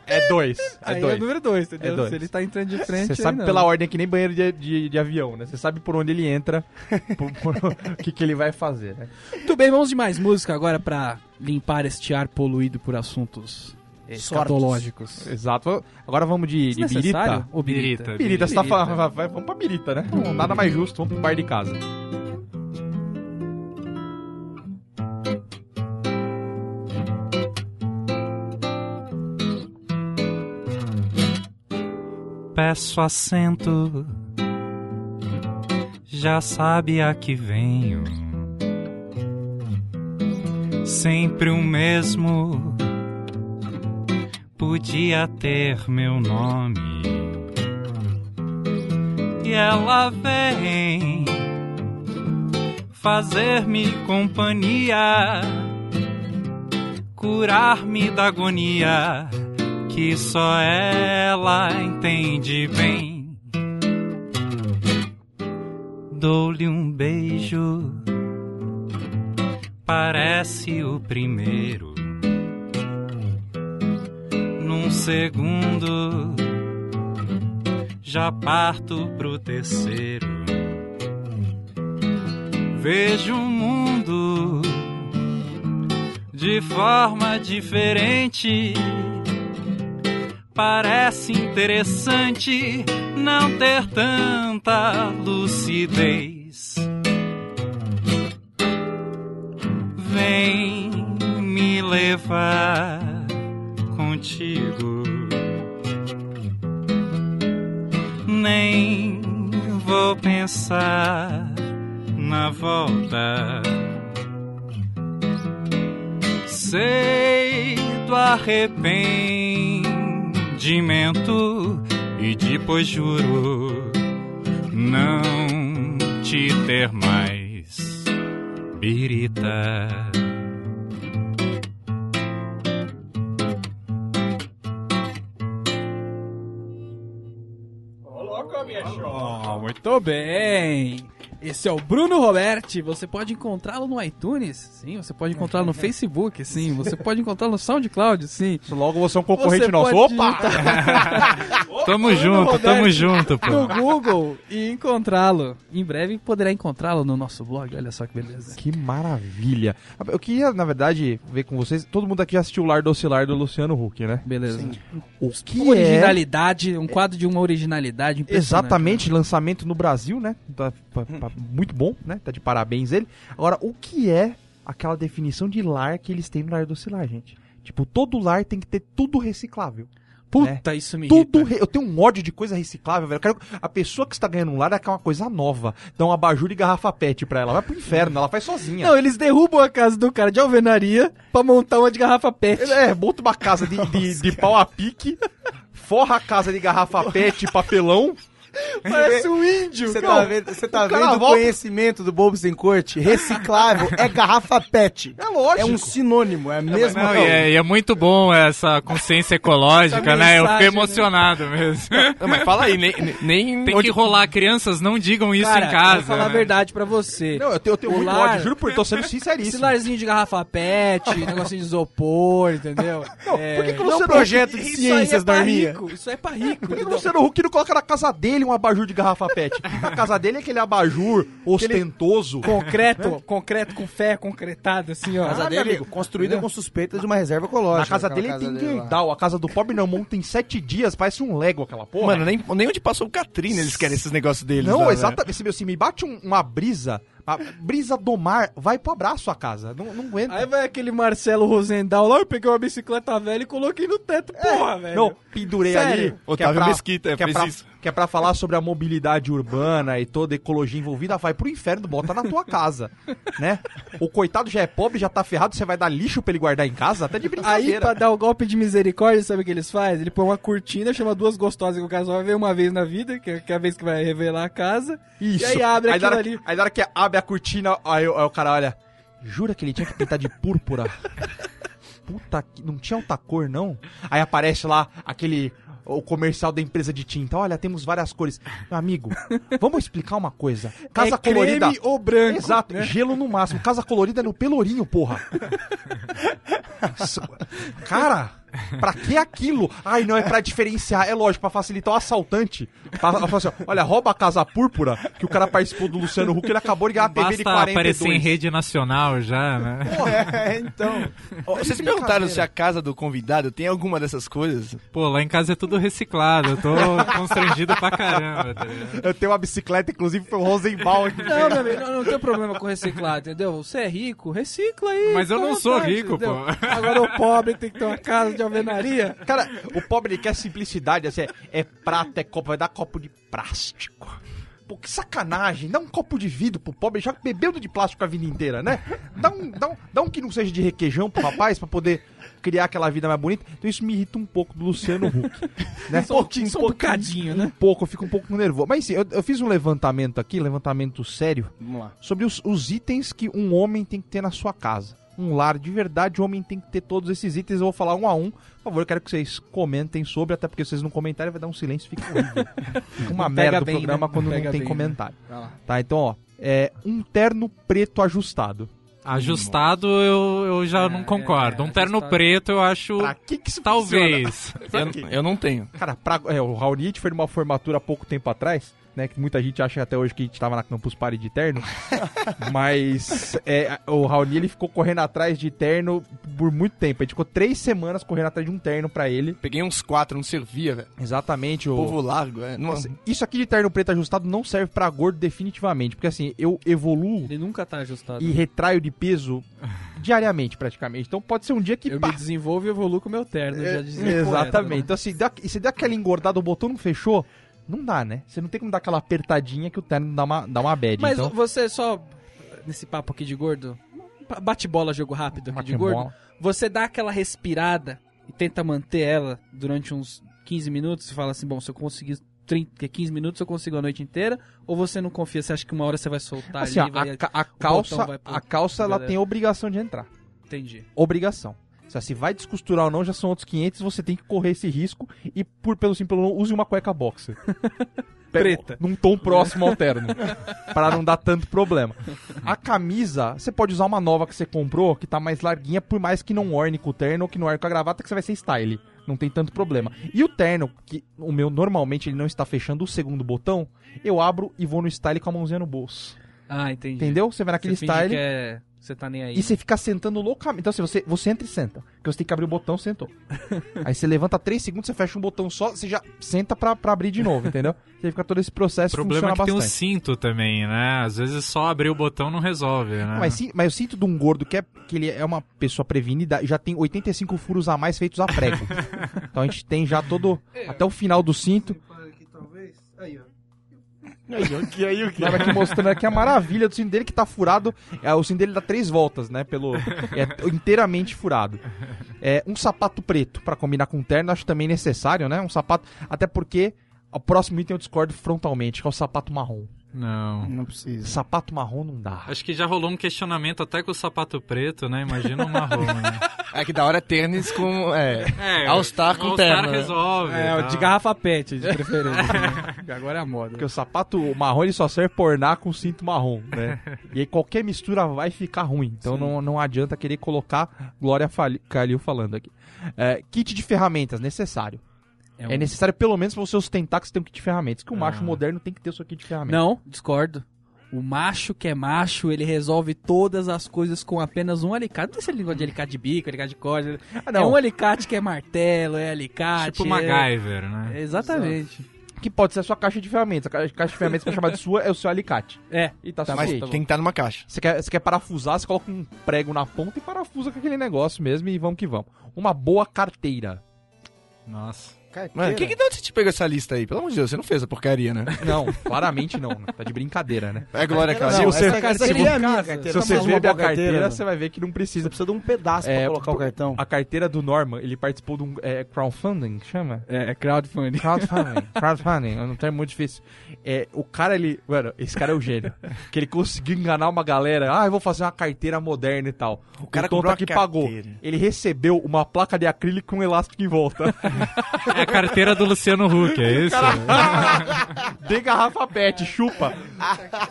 É dois. É aí é dois. número dois, entendeu? É dois. Se ele tá entrando de frente. Você sabe não. pela ordem, é que nem banheiro de, de, de avião, né? Você sabe por onde ele entra, o que, que ele vai fazer, né? Muito bem, vamos de mais música agora pra limpar este ar poluído por assuntos escatológicos. Exato. Agora vamos de, de birita. Ou birita? Birita. Birita, você tá Birita. falando, vai- vamos pra birita, né? Não, nada mais justo, vamos pro bar de casa. Peço assento, já sabe a que venho. Sempre o mesmo, podia ter meu nome. E ela vem fazer-me companhia, curar-me da agonia que só ela entende bem. Dou-lhe um beijo, parece o primeiro. Num segundo, já parto pro terceiro. Vejo o mundo de forma diferente. Parece interessante não ter tanta lucidez. Vem me levar contigo. Nem vou pensar na volta. Sei do arrependimento e depois juro não te ter mais, birita. Oh, muito bem. Esse é o Bruno Roberti. Você pode encontrá-lo no iTunes, sim. Você pode encontrá-lo no Facebook, sim. Você pode encontrá-lo no SoundCloud, sim. Logo você é um concorrente Você nosso. Opa! Tamo Bruno junto, tamo Roberti junto, pô. No Google e encontrá-lo. Em breve poderá encontrá-lo no nosso blog. Olha só que beleza. Que maravilha. Eu queria, na verdade, ver com vocês. Todo mundo aqui já assistiu o Lar do Oscilar do Luciano Huck, né? Beleza. O que Uma originalidade, um quadro de uma originalidade impressionante. Exatamente, lançamento no Brasil, né? Pa- pa- muito bom, né? Tá de parabéns ele. Agora, o que é aquela definição de lar que eles têm no Lar do Oscilar, gente? Tipo, todo lar tem que ter tudo reciclável. Puta, isso me Tudo. re- Eu tenho um ódio de coisa reciclável, velho. Eu quero... A pessoa que está ganhando um lar é é uma coisa nova. Dá um abajur e garrafa pet pra ela. Vai pro inferno, ela faz sozinha. Não, eles derrubam a casa do cara de alvenaria pra montar uma de garrafa pet. É, monta uma casa de, de, de pau a pique, forra a casa de garrafa pet e papelão. Parece um índio. Você Não, tá vendo, você tá o vendo o conhecimento do Bobo Sem Corte? Reciclável é garrafa pet. É lógico. É um sinônimo, é a mesma Não, e, coisa. é, e é muito bom essa consciência ecológica, Essa né? Eu fiquei né? emocionado mesmo. Não, mas fala aí, nem. nem Tem que rolar, crianças, não digam isso Cara, em casa. vou falar a né? verdade pra você. Não, eu tenho, eu tenho O muito lar- ódio, juro por tô sendo Esse sinceríssimo. larzinho de garrafa pet, negocinho de isopor, entendeu? É, por que que Não você um projeto de isso ciências, é Norminha. Isso é pra rico. Por que que entendeu? você no Hulk não coloca na casa dele um abajur de garrafa pet? Na casa dele é aquele abajur ostentoso. Concreto, concreto com fé, concretado, assim, ó. A casa Ah, dele amigo. construída com suspeita de uma reserva ecológica. Na casa dele tem dele quintal. A casa do pobre não monta em sete dias, parece um Lego aquela porra. Mano, nem, nem onde passou o Catrina eles querem esses negócios deles. não, lá, né? exatamente. Se, se me bate um- uma brisa, a brisa do mar, vai pro abraço a casa. Não, não aguenta. Aí vai aquele Marcelo Rosendal lá, eu peguei uma bicicleta velha e coloquei no teto, porra, velho. Não, pendurei Sério? ali. que Otávio é pra- Mesquita, que é fez pra, isso. Que é pra falar sobre a mobilidade urbana e toda a ecologia envolvida, vai pro inferno, bota na tua casa, né? O coitado já é pobre, já tá ferrado, você vai dar lixo pra ele guardar em casa? Até de Aí, brincadeira. pra dar o golpe de misericórdia, sabe o que eles fazem? Ele põe uma cortina, chama duas gostosas que o cara só vai ver uma vez na vida, que é, é a vez que vai revelar a casa. Isso. E aí abre aí aquilo ali. Aí na hora que abre a cortina, aí, o- aí o cara olha. Jura que ele tinha que pintar de púrpura? Puta que. Não tinha outra cor, não? Aí aparece lá aquele. O comercial da empresa de tinta. Olha, temos várias cores. Meu amigo, vamos explicar uma coisa. Casa é colorida. creme ou branco. Exato, né? gelo no máximo. Casa colorida é no pelourinho, porra. Cara, pra que aquilo? Ai, não, é pra diferenciar. É lógico, pra facilitar o assaltante. Pra, pra assim, olha, rouba a casa púrpura, que o cara participou do Luciano Huck, ele acabou de ganhar uma TV de Basta aparecer em 42. rede nacional já, né? É, então. Vocês perguntaram se a casa do convidado tem alguma dessas coisas? Pô, lá em casa é tudo reciclado. Eu tô constrangido pra caramba, tá? Eu tenho uma bicicleta, inclusive foi o Rosenbaum aqui. Não, meu amigo, não, não tem problema com reciclar, entendeu? Você é rico, recicla aí. Mas eu não sou rico, entendeu? pô. Agora o pobre tem que ter uma casa de alvenaria. Cara, o pobre ele quer simplicidade, assim, é, é prata, é copo, vai dar copo de plástico. Pô, que sacanagem, dá um copo de vidro pro pobre, já bebeu de plástico a vida inteira, né? Dá um, dá um, dá um que não seja de requeijão pro rapaz, pra poder criar aquela vida mais bonita. Então isso me irrita um pouco do Luciano Huck. né? Só, um- só um bocadinho, né? Um pouco, eu fico um pouco nervoso. Mas sim, eu, eu fiz um levantamento aqui, levantamento sério, Vamos lá. sobre os, os itens que um homem tem que ter na sua casa. Um lar de verdade, o homem tem que ter todos esses itens. Eu vou falar um a um. Por favor, eu quero que vocês comentem sobre, até porque se vocês não comentarem, vai dar um silêncio, fica horrível. Fica uma merda o programa né? quando Não não tem bem, comentário. Vai lá. Tá, então, ó. É um terno preto ajustado. Ajustado eu, eu já É, não concordo. é, um terno ajustado. preto eu acho. Pra que que isso Talvez. Eu, eu não tenho. Cara, pra, é, o Raul Nietzsche fez uma formatura há pouco tempo atrás, né? Que muita gente acha até hoje que a gente tava na Campus Party de terno. mas é, o Raul Nietzsche ele ficou correndo atrás de terno por muito tempo. A gente ficou três semanas correndo atrás de um terno pra ele. Peguei uns quatro, não servia, velho. Exatamente. O... Povo largo, é. Não, Isso aqui de terno preto ajustado não serve pra gordo definitivamente. Porque assim, eu evoluo Ele nunca tá ajustado. e retraio de peso diariamente, praticamente. Então pode ser um dia que Eu pá, me desenvolvo e evoluo com o meu terno. já dizia o É, poeta, Exatamente. né? Então, assim, dá, você dá aquela engordada, o botão não fechou, não dá, né? Você não tem como dar aquela apertadinha que o terno dá uma, dá uma bad. Mas então, você só, nesse papo aqui de gordo, bate bola, jogo rápido aqui de gordo, você dá aquela respirada e tenta manter ela durante uns 15 minutos e fala assim, bom, se eu conseguir 30, 15 minutos eu consigo a noite inteira, ou você não confia, você acha que uma hora você vai soltar Assim, ó, ali, vai... a, a calça, a calça ela beleza. tem a obrigação de entrar. Entendi. Obrigação. Se vai descosturar ou não, já são outros 500, você tem que correr esse risco e, por pelo simples, não, use uma cueca boxer. Preta. Num tom próximo ao terno. pra não dar tanto problema. A camisa, você pode usar uma nova que você comprou, que tá mais larguinha, por mais que não orne com o terno ou que não orne com a gravata, que você vai ser style. Não tem tanto problema. E o terno, que o meu normalmente ele não está fechando o segundo botão, eu abro e vou no style com a mãozinha no bolso. Ah, entendi. Entendeu? Você vai naquele Você style. que é... Você tá nem aí. E você fica sentando loucamente. Então, assim, você, você entra e senta. Porque você tem que abrir o botão, sentou. Aí você levanta 3 segundos, você fecha um botão só, você já senta pra, pra abrir de novo, entendeu? Você fica todo esse processo, O problema é que tem um bastante. cinto também, né? Às vezes só abrir o botão não resolve, né? Mas, sim, mas eu sinto de um gordo que, é, que ele é uma pessoa prevenida já tem 85 furos a mais feitos a prego. então a gente tem já todo. Até o final do cinto. Aí, o que aí, o que? Tava aqui mostrando aqui a maravilha do cinto dele que tá furado. É, o cinto dele dá três voltas, né? Pelo, é inteiramente furado. É, um sapato preto pra combinar com o terno, acho também necessário, né? Um sapato. Até porque o próximo item eu discordo frontalmente, que é o sapato marrom. Não. Não precisa. Sapato marrom não dá. Acho que já rolou um questionamento até com o sapato preto, né? Imagina o marrom, né? É que da hora é tênis com. É. É, All-Star com All-Star terno, né? resolve. É, o tá? de garrafa pet, de preferência. né? Agora é a moda. Porque o sapato marrom ele só serve pra ornar com cinto marrom, né? e aí qualquer mistura vai ficar ruim. Então não, não adianta querer colocar Glória Fali- Calil falando aqui. É, kit de ferramentas, necessário. Um- É necessário pelo menos pra você ostentar que você tem um kit de ferramentas. Que o Ah. macho moderno tem que ter o seu kit de ferramentas. Não, discordo. O macho que é macho, ele resolve todas as coisas com apenas um alicate. Não tem esse negócio de alicate de bico, alicate de corda. Ah, não. É um alicate que é martelo, é alicate. Tipo é... MacGyver, né? Exatamente. Que pode ser a sua caixa de ferramentas. A ca- caixa de ferramentas que é chamada de sua é o seu alicate. É. E tá, Tá Mas tem que estar numa caixa. Você quer, você quer parafusar, você coloca um prego na ponta e parafusa com aquele negócio mesmo e vamos que vamos. Uma boa carteira. Nossa. Carteira. Mano, que, que de onde você te pegou essa lista aí? Pelo amor de Deus, você não fez a porcaria, né? Não, claramente não. né? Tá de brincadeira, né? É Glória Não, Calil. se você- essa carteira se é a minha carteira. Se Tá você ver a carteira, mano? você vai ver que não Você precisa. precisa de um pedaço É, pra colocar o cartão. A carteira do Norman, ele participou de um é, crowdfunding, que chama? É, é crowdfunding. Crowdfunding. crowdfunding, é um termo muito difícil. É, o cara, ele. Mano, esse cara é o gênio. que ele conseguiu enganar uma galera. Ah, eu vou fazer uma carteira moderna e tal. O cara tonto comprou que pagou. Ele recebeu uma placa de acrílico com um elástico em volta. É a carteira do Luciano Huck, é isso? de garrafa pet, chupa.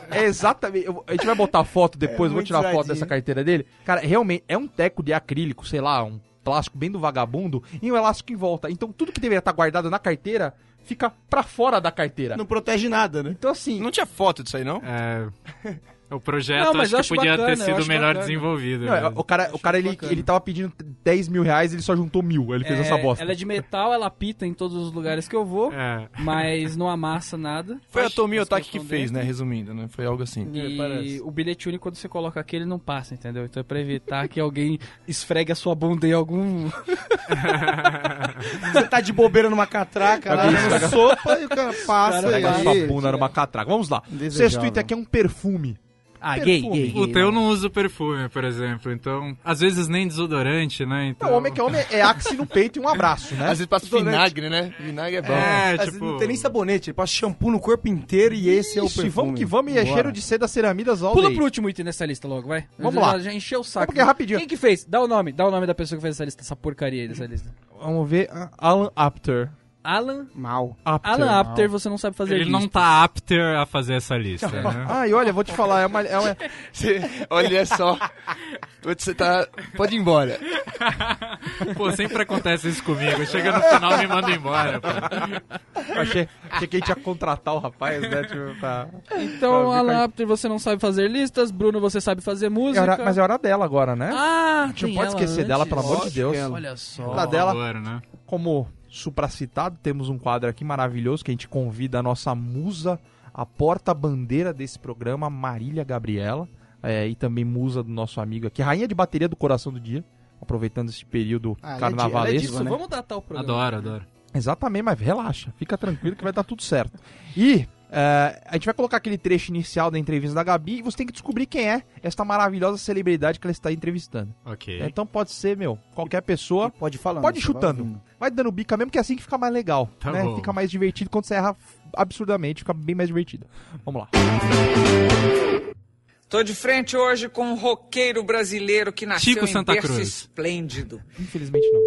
É exatamente. eu- a gente vai botar foto depois, É eu vou tirar foto dessa carteira dele. Cara, realmente é um teco de acrílico, sei lá, um plástico bem do vagabundo e um elástico em volta. Então tudo que deveria estar guardado na carteira fica pra fora da carteira. Não protege nada, né? Então assim, Não tinha foto disso aí, não? É, o projeto Não, mas eu acho que acho podia bacana, ter sido acho melhor bacana. desenvolvido. não, né? o cara, o cara ele, bacana. ele tava pedindo 10 mil reais ele só juntou mil. Ele fez É, essa bosta. Ela é de metal, ela pita em todos os lugares que eu vou, É. mas não amassa nada. Foi a Tomi as Otaki que fez, né? Resumindo, né? Foi algo assim. E parece. o bilhete único, quando você coloca aqui, ele não passa, entendeu? Então é pra evitar que alguém esfregue a sua bunda em algum. Você tá de bobeira numa catraca lá, dando esfrega- sopa e o cara passa Cara, Pega a sua bunda numa catraca. Vamos lá. Indesejável. Sexto item aqui é um perfume. Ah, gay, gay, gay, teu não usa perfume, por exemplo, então... Às vezes nem desodorante, né? Então... Não, homem que é homem é axe no peito e um abraço, né? Às vezes passa vinagre, né? Vinagre é bom. É, tipo... Não tem nem sabonete, ele passa shampoo no corpo inteiro e esse é o perfume. vamos que vamos e é Bora. cheiro de seda ceramidas all Pula day. pro último item dessa lista logo, vai. Vamos já, lá. Já encheu o saco. porque é rapidinho. Quem que fez? Dá o nome, dá o nome da pessoa que fez essa lista, essa porcaria aí dessa lista. Vamos ver. Alan Apter. Alan. Mal. Apter. Alan Apter, você não sabe fazer Ele não tá apter a fazer essa lista, né? Ah, e olha, vou te falar, é uma, é uma- Você- olha só. Você tá. Pode ir embora. Pô, sempre acontece isso comigo. Chega no final e me manda embora, pô. achei, achei que a gente ia contratar o rapaz, né? Tipo, pra... Então, Pra- Alan Apter, você não sabe fazer listas. Bruno, você sabe fazer É música. hora- mas é hora dela agora, né? Ah, a gente não pode esquecer antes. dela, pelo amor de Deus. Olha só. Por dela. favor, né? Como supracitado, temos um quadro aqui maravilhoso que a gente convida a nossa musa, a porta-bandeira desse programa, Marília Gabriela, é, e também musa do nosso amigo aqui, rainha de bateria do coração do dia, aproveitando esse período Ah, é di- carnavalesco. é diva, né? Vamos datar o programa. Adoro, adoro. Exatamente, mas relaxa, fica tranquilo que vai dar tudo certo. E é, a gente vai colocar aquele trecho inicial da entrevista da Gabi e você tem que descobrir quem é esta maravilhosa celebridade que ela está entrevistando. Ok. Então pode ser, meu, qualquer pessoa. Pode falar. Pode ir chutando. Vai dando bica mesmo, que é assim que fica mais legal. Tá né? bom. Fica mais divertido quando você erra absurdamente, fica bem mais divertido. Vamos lá. Tô de frente hoje com um roqueiro brasileiro que nasceu Chico em Santa berço Cruz. esplêndido. Infelizmente não.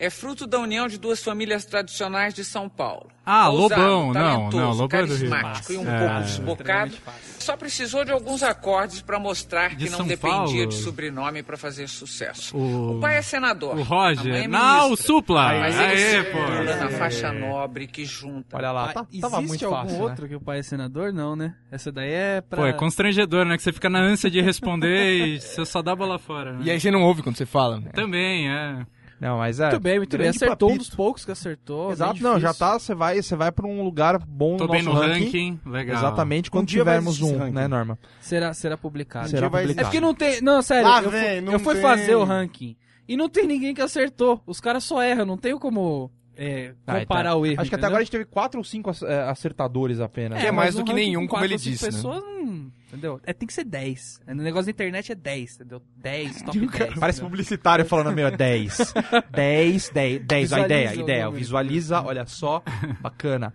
É fruto da união de duas famílias tradicionais de São Paulo. Ah, Ousado, Lobão, não, não, Lobão é do Rio. carismático e um É. pouco desbocado. Só precisou de alguns acordes para mostrar De que não São dependia Paulo? de sobrenome para fazer sucesso. O- pai é senador. O a Roger. mãe é Não, o. Supla. Mas ele Aê, circula na pô. faixa nobre que junta. Olha lá, tá, Existe tava muito algum fácil. né? outro que o pai é senador? Não, né? Essa daí é pra... Pô, é constrangedor, né? Que você fica na ânsia de responder e você só dá bola fora. Né? E aí você não ouve quando você fala. Também, é. Não, mas é. Muito bem, muito bem. Acertou um papito. dos poucos que acertou. Exato, bem não, já tá, você vai, você vai pra um lugar bom Tô no bem nosso no ranking. ranking. Legal. Exatamente, quando Um tivermos um, né, Norma? Será, será publicado. Será dia vai É publicado. porque não tem... Não, sério, Lá eu, vem, fui, não eu fui tem. fazer o ranking. E não tem ninguém que acertou. Os caras só erram, não tenho como é, Ah, comparar tá. o erro, Acho que até agora a gente teve quatro ou cinco é, acertadores apenas. Que é mais do que ranking nenhum, com como ele disse, né? pessoas, hum, entendeu? É, tem que ser 10. O negócio da internet é 10, entendeu? 10, top 10. Parece entendeu? publicitário falando, meu, 10. 10, 10, 10. A ideia, a ideia. Visualiza, olha só. Bacana.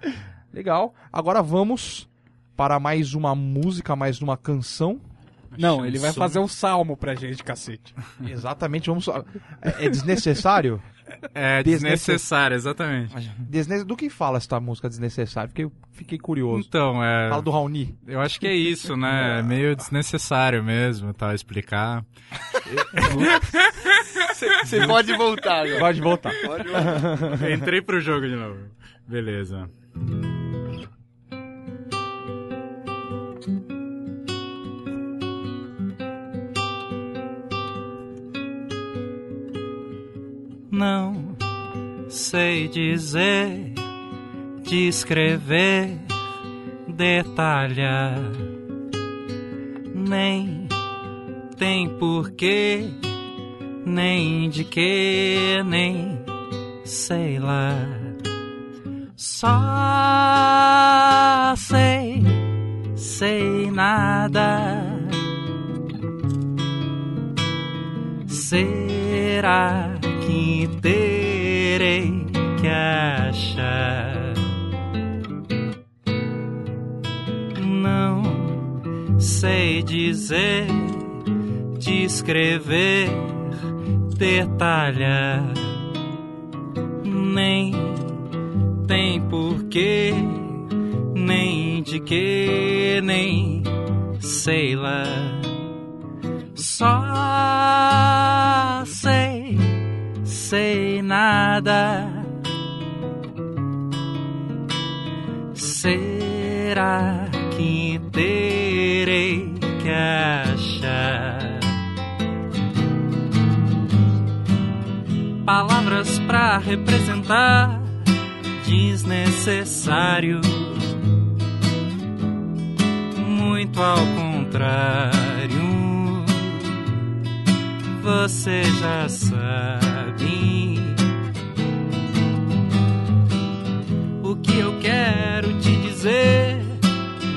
Legal. Agora vamos para mais uma música, mais uma canção. Não, ele vai fazer um salmo pra gente, cacete. Exatamente, vamos. É, é desnecessário? É desnecessário, exatamente. Desne... Do que fala essa música desnecessário? Fiquei, fiquei curioso. Então, é. Fala do Raoni. Eu acho que é isso, né? É meio desnecessário mesmo, tal, explicar. Você pode voltar agora. Pode voltar. Entrei pro jogo de novo. Beleza. Não sei dizer, descrever, detalhar, nem tem porquê, nem de que, nem sei lá. Só sei, sei nada. Será que terei que achar? Não sei dizer, descrever, detalhar, nem tem porquê, nem de que, nem sei lá. Só sei nada. Será que terei que achar palavras pra representar? Desnecessário, muito ao contrário você já sabe. O que eu quero te dizer,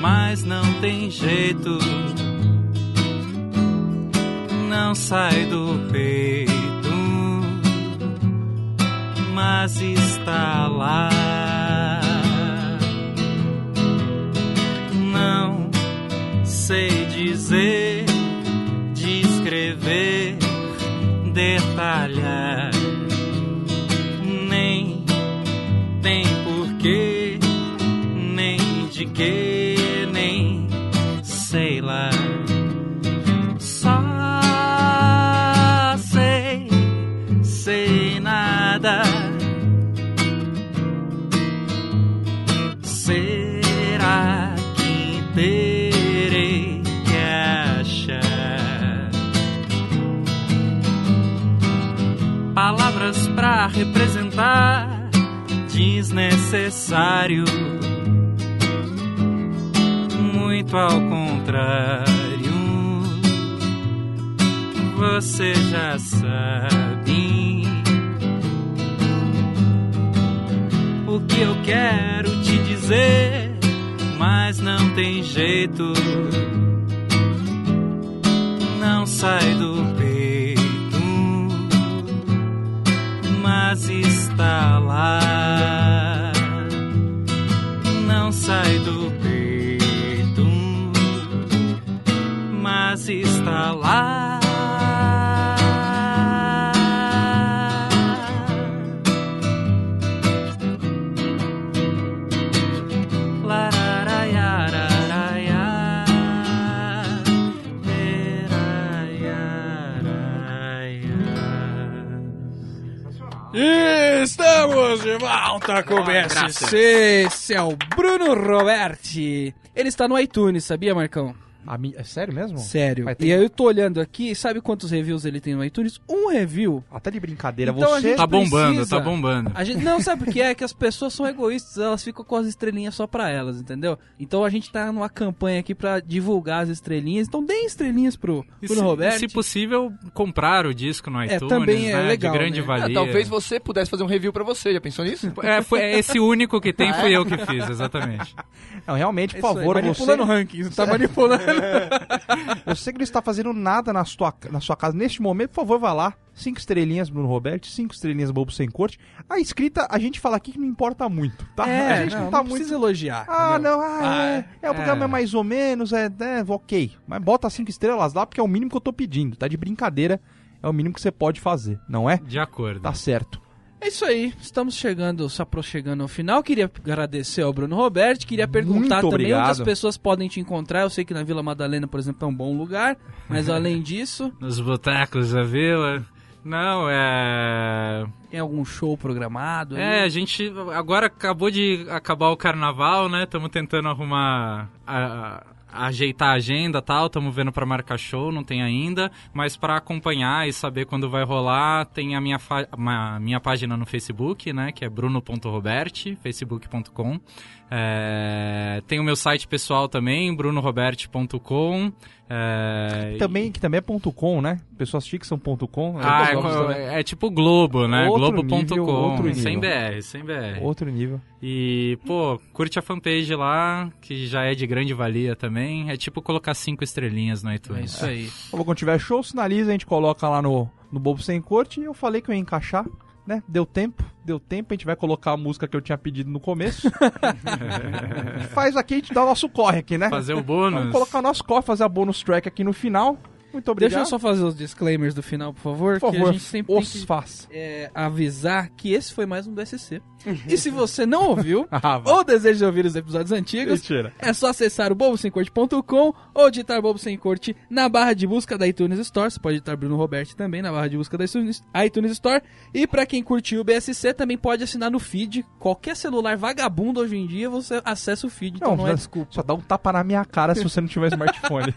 mas não tem jeito, não sai do peito, mas está lá. Não sei dizer, descrever detalhar. Nem tem porquê, nem de que, nem sei lá. Representar desnecessário muito ao contrário você já sabe o que eu quero te dizer mas não tem jeito. Não sai do peito mas está lá. Não sai do peito, mas está lá. De volta com o BSC. Esse é o Bruno Roberti. Ele está no iTunes, sabia, Marcão? Mi- É sério mesmo? Sério. Mas E tem- eu tô olhando aqui, sabe quantos reviews ele tem no iTunes? Um review. Até de brincadeira. Então a você. gente Tá bombando, precisa- tá bombando. A gente não sabe o que é que as pessoas são egoístas, elas ficam com as estrelinhas só pra elas, entendeu? Então a gente tá numa campanha aqui pra divulgar as estrelinhas. Então deem estrelinhas pro E Bruno se, possível, comprar o disco no iTunes, também é né, legal, de grande né? Ah, valia. talvez você pudesse fazer um review pra você, já pensou nisso? É, foi, é esse único que tem fui eu que fiz, exatamente. Não, realmente, É por isso aí, favor, manipulando você. rankings, tá manipulando. Você que não está fazendo nada na sua, na sua casa neste momento, por favor, vá lá. Cinco estrelinhas Bruno Roberto, cinco estrelinhas Bobo Sem Corte. A escrita, a gente fala aqui que não importa muito, tá? a É, gente não, não, tá não muito. precisa elogiar. Ah, entendeu? não, ah, Ah, é, é, o programa é. mais ou menos, é, é, ok. Mas bota cinco estrelas lá, porque é o mínimo que eu tô pedindo, tá? De brincadeira, é o mínimo que você pode fazer, não é? De acordo. Tá certo. É isso aí, estamos chegando, se aproximando ao final. Queria agradecer ao Bruno Roberto, queria perguntar também onde as pessoas podem te encontrar. Eu sei que na Vila Madalena, por exemplo, é um bom lugar, mas além disso, Nos botecos da vila. Não, é. tem algum show programado? aí? É, a gente agora acabou de acabar o carnaval, né? Estamos tentando arrumar. a- ajeitar a agenda tal, estamos vendo para marcar show, não tem ainda, mas para acompanhar e saber quando vai rolar, tem a minha, minha página no Facebook, né, que é bruno.roberti, facebook.com. É, tem o meu site pessoal também, brunoroberti.com. É, Também, que também é ponto .com, né? Pessoas fixam ponto .com. Ah, é, é tipo Globo, né? Globo.com, sem. BR, sem BR. Outro nível. E, pô, curte a fanpage lá, que já é de grande valia também. É tipo colocar cinco estrelinhas no É iTunes. isso aí. Falou, quando tiver show, sinaliza, a gente coloca lá no, no Bobo Sem Corte. E eu falei que eu ia encaixar, né? Deu tempo, deu tempo. A gente vai colocar a música que eu tinha pedido no começo. Faz aqui, a gente dá o nosso corre aqui, né? Fazer o Vamos bônus. colocar o nosso corre, fazer a bonus track aqui no final. Muito obrigado. Deixa eu só fazer os disclaimers do final, por favor. Por que favor, a gente sempre os tem que faz. é, avisar que esse foi mais um do SC. e se você não ouviu, Ah, ou deseja ouvir os episódios antigos, Mentira. é só acessar o bobosemcorte.com ou digitar Bobo Sem Corte na barra de busca da iTunes Store. Você pode digitar Bruno Roberti também na barra de busca da iTunes Store. E pra quem curtiu o BSC, também pode assinar no feed. Qualquer celular vagabundo hoje em dia, você acessa o feed, então não, é desculpa. Só dá um tapa na minha cara se você não tiver smartphone.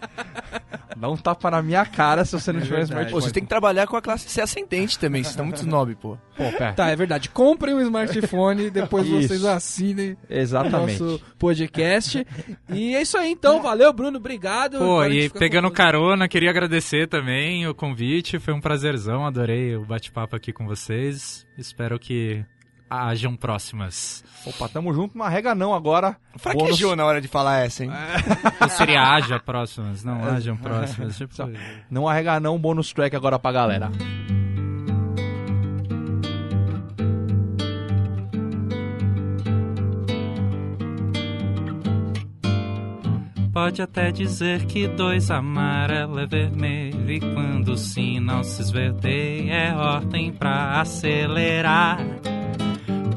Dá um tapa na minha cara se você não tiver verdade. smartphone. Pô, você tem que trabalhar com a classe C ascendente também, vocês estão muito snob, pô. Pô, pé. Tá, é verdade. Comprem um smartphone e depois Isso. vocês assinem Exatamente. nosso podcast. E é isso aí, então. Valeu, Bruno. Obrigado. Pô, e pegando com- carona, queria agradecer também o convite. Foi um prazerzão, adorei o bate-papo aqui com vocês. Espero que hajam próximas. Opa, tamo junto, não arrega não agora. Fraquejou na hora de falar essa, hein? Ou seria haja próximas, não hajam próximas. Tipo, Não arrega não, bônus track agora pra galera. Pode até dizer que dois amarelo é vermelho e quando o sinal se esverdeia é ordem pra acelerar.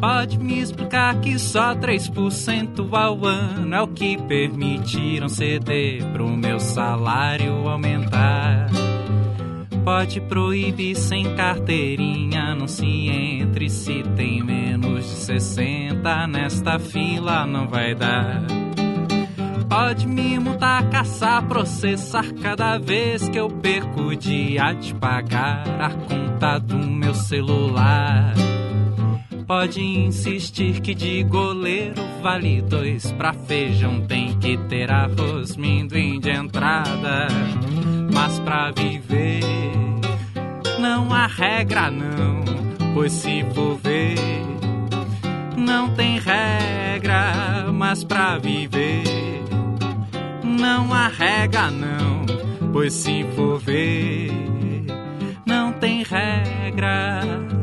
Pode me explicar que só 3% ao ano é o que permitiram ceder pro meu salário aumentar. Pode proibir sem carteirinha, não se entre se tem menos de 60 nesta fila não vai dar. Pode me multar, caçar, processar cada vez que eu perco o dia de pagar a conta do meu celular. Pode insistir que de goleiro vale dois pra feijão tem que ter arroz minduim de entrada. Mas pra viver não há regra não, pois se for ver não tem regra, mas pra viver não há regra não, pois se for ver não tem regra.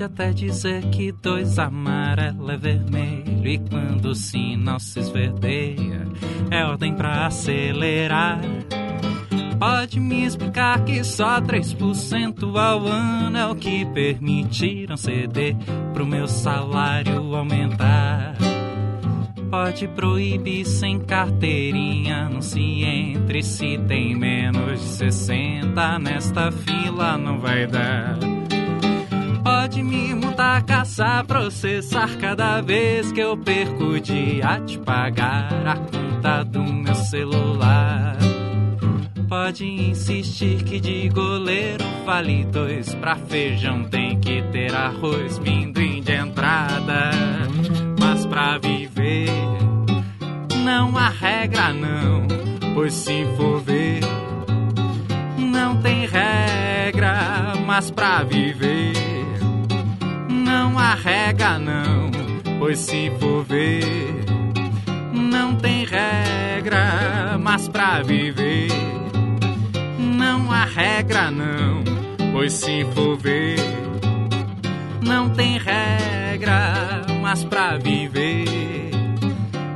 Pode até dizer que dois amarelo é vermelho e quando o sinal se esverdeia é ordem pra acelerar. Pode me explicar que só 3% ao ano é o que permitiram ceder pro meu salário aumentar. Pode proibir sem carteirinha, não se entre se tem menos de 60 nesta fila não vai dar. Pode me multar, caçar, processar cada vez que eu perco o dia de pagar a conta do meu celular. Pode insistir que de goleiro vale dois pra feijão tem que ter arroz minduim de entrada. Mas pra viver não há regra não, pois se for ver não tem regra, mas pra viver não há regra não, pois se for ver não tem regra, mas pra viver não há regra não, pois se for ver não tem regra, mas pra viver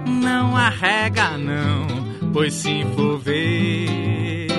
não há regra não, pois se for ver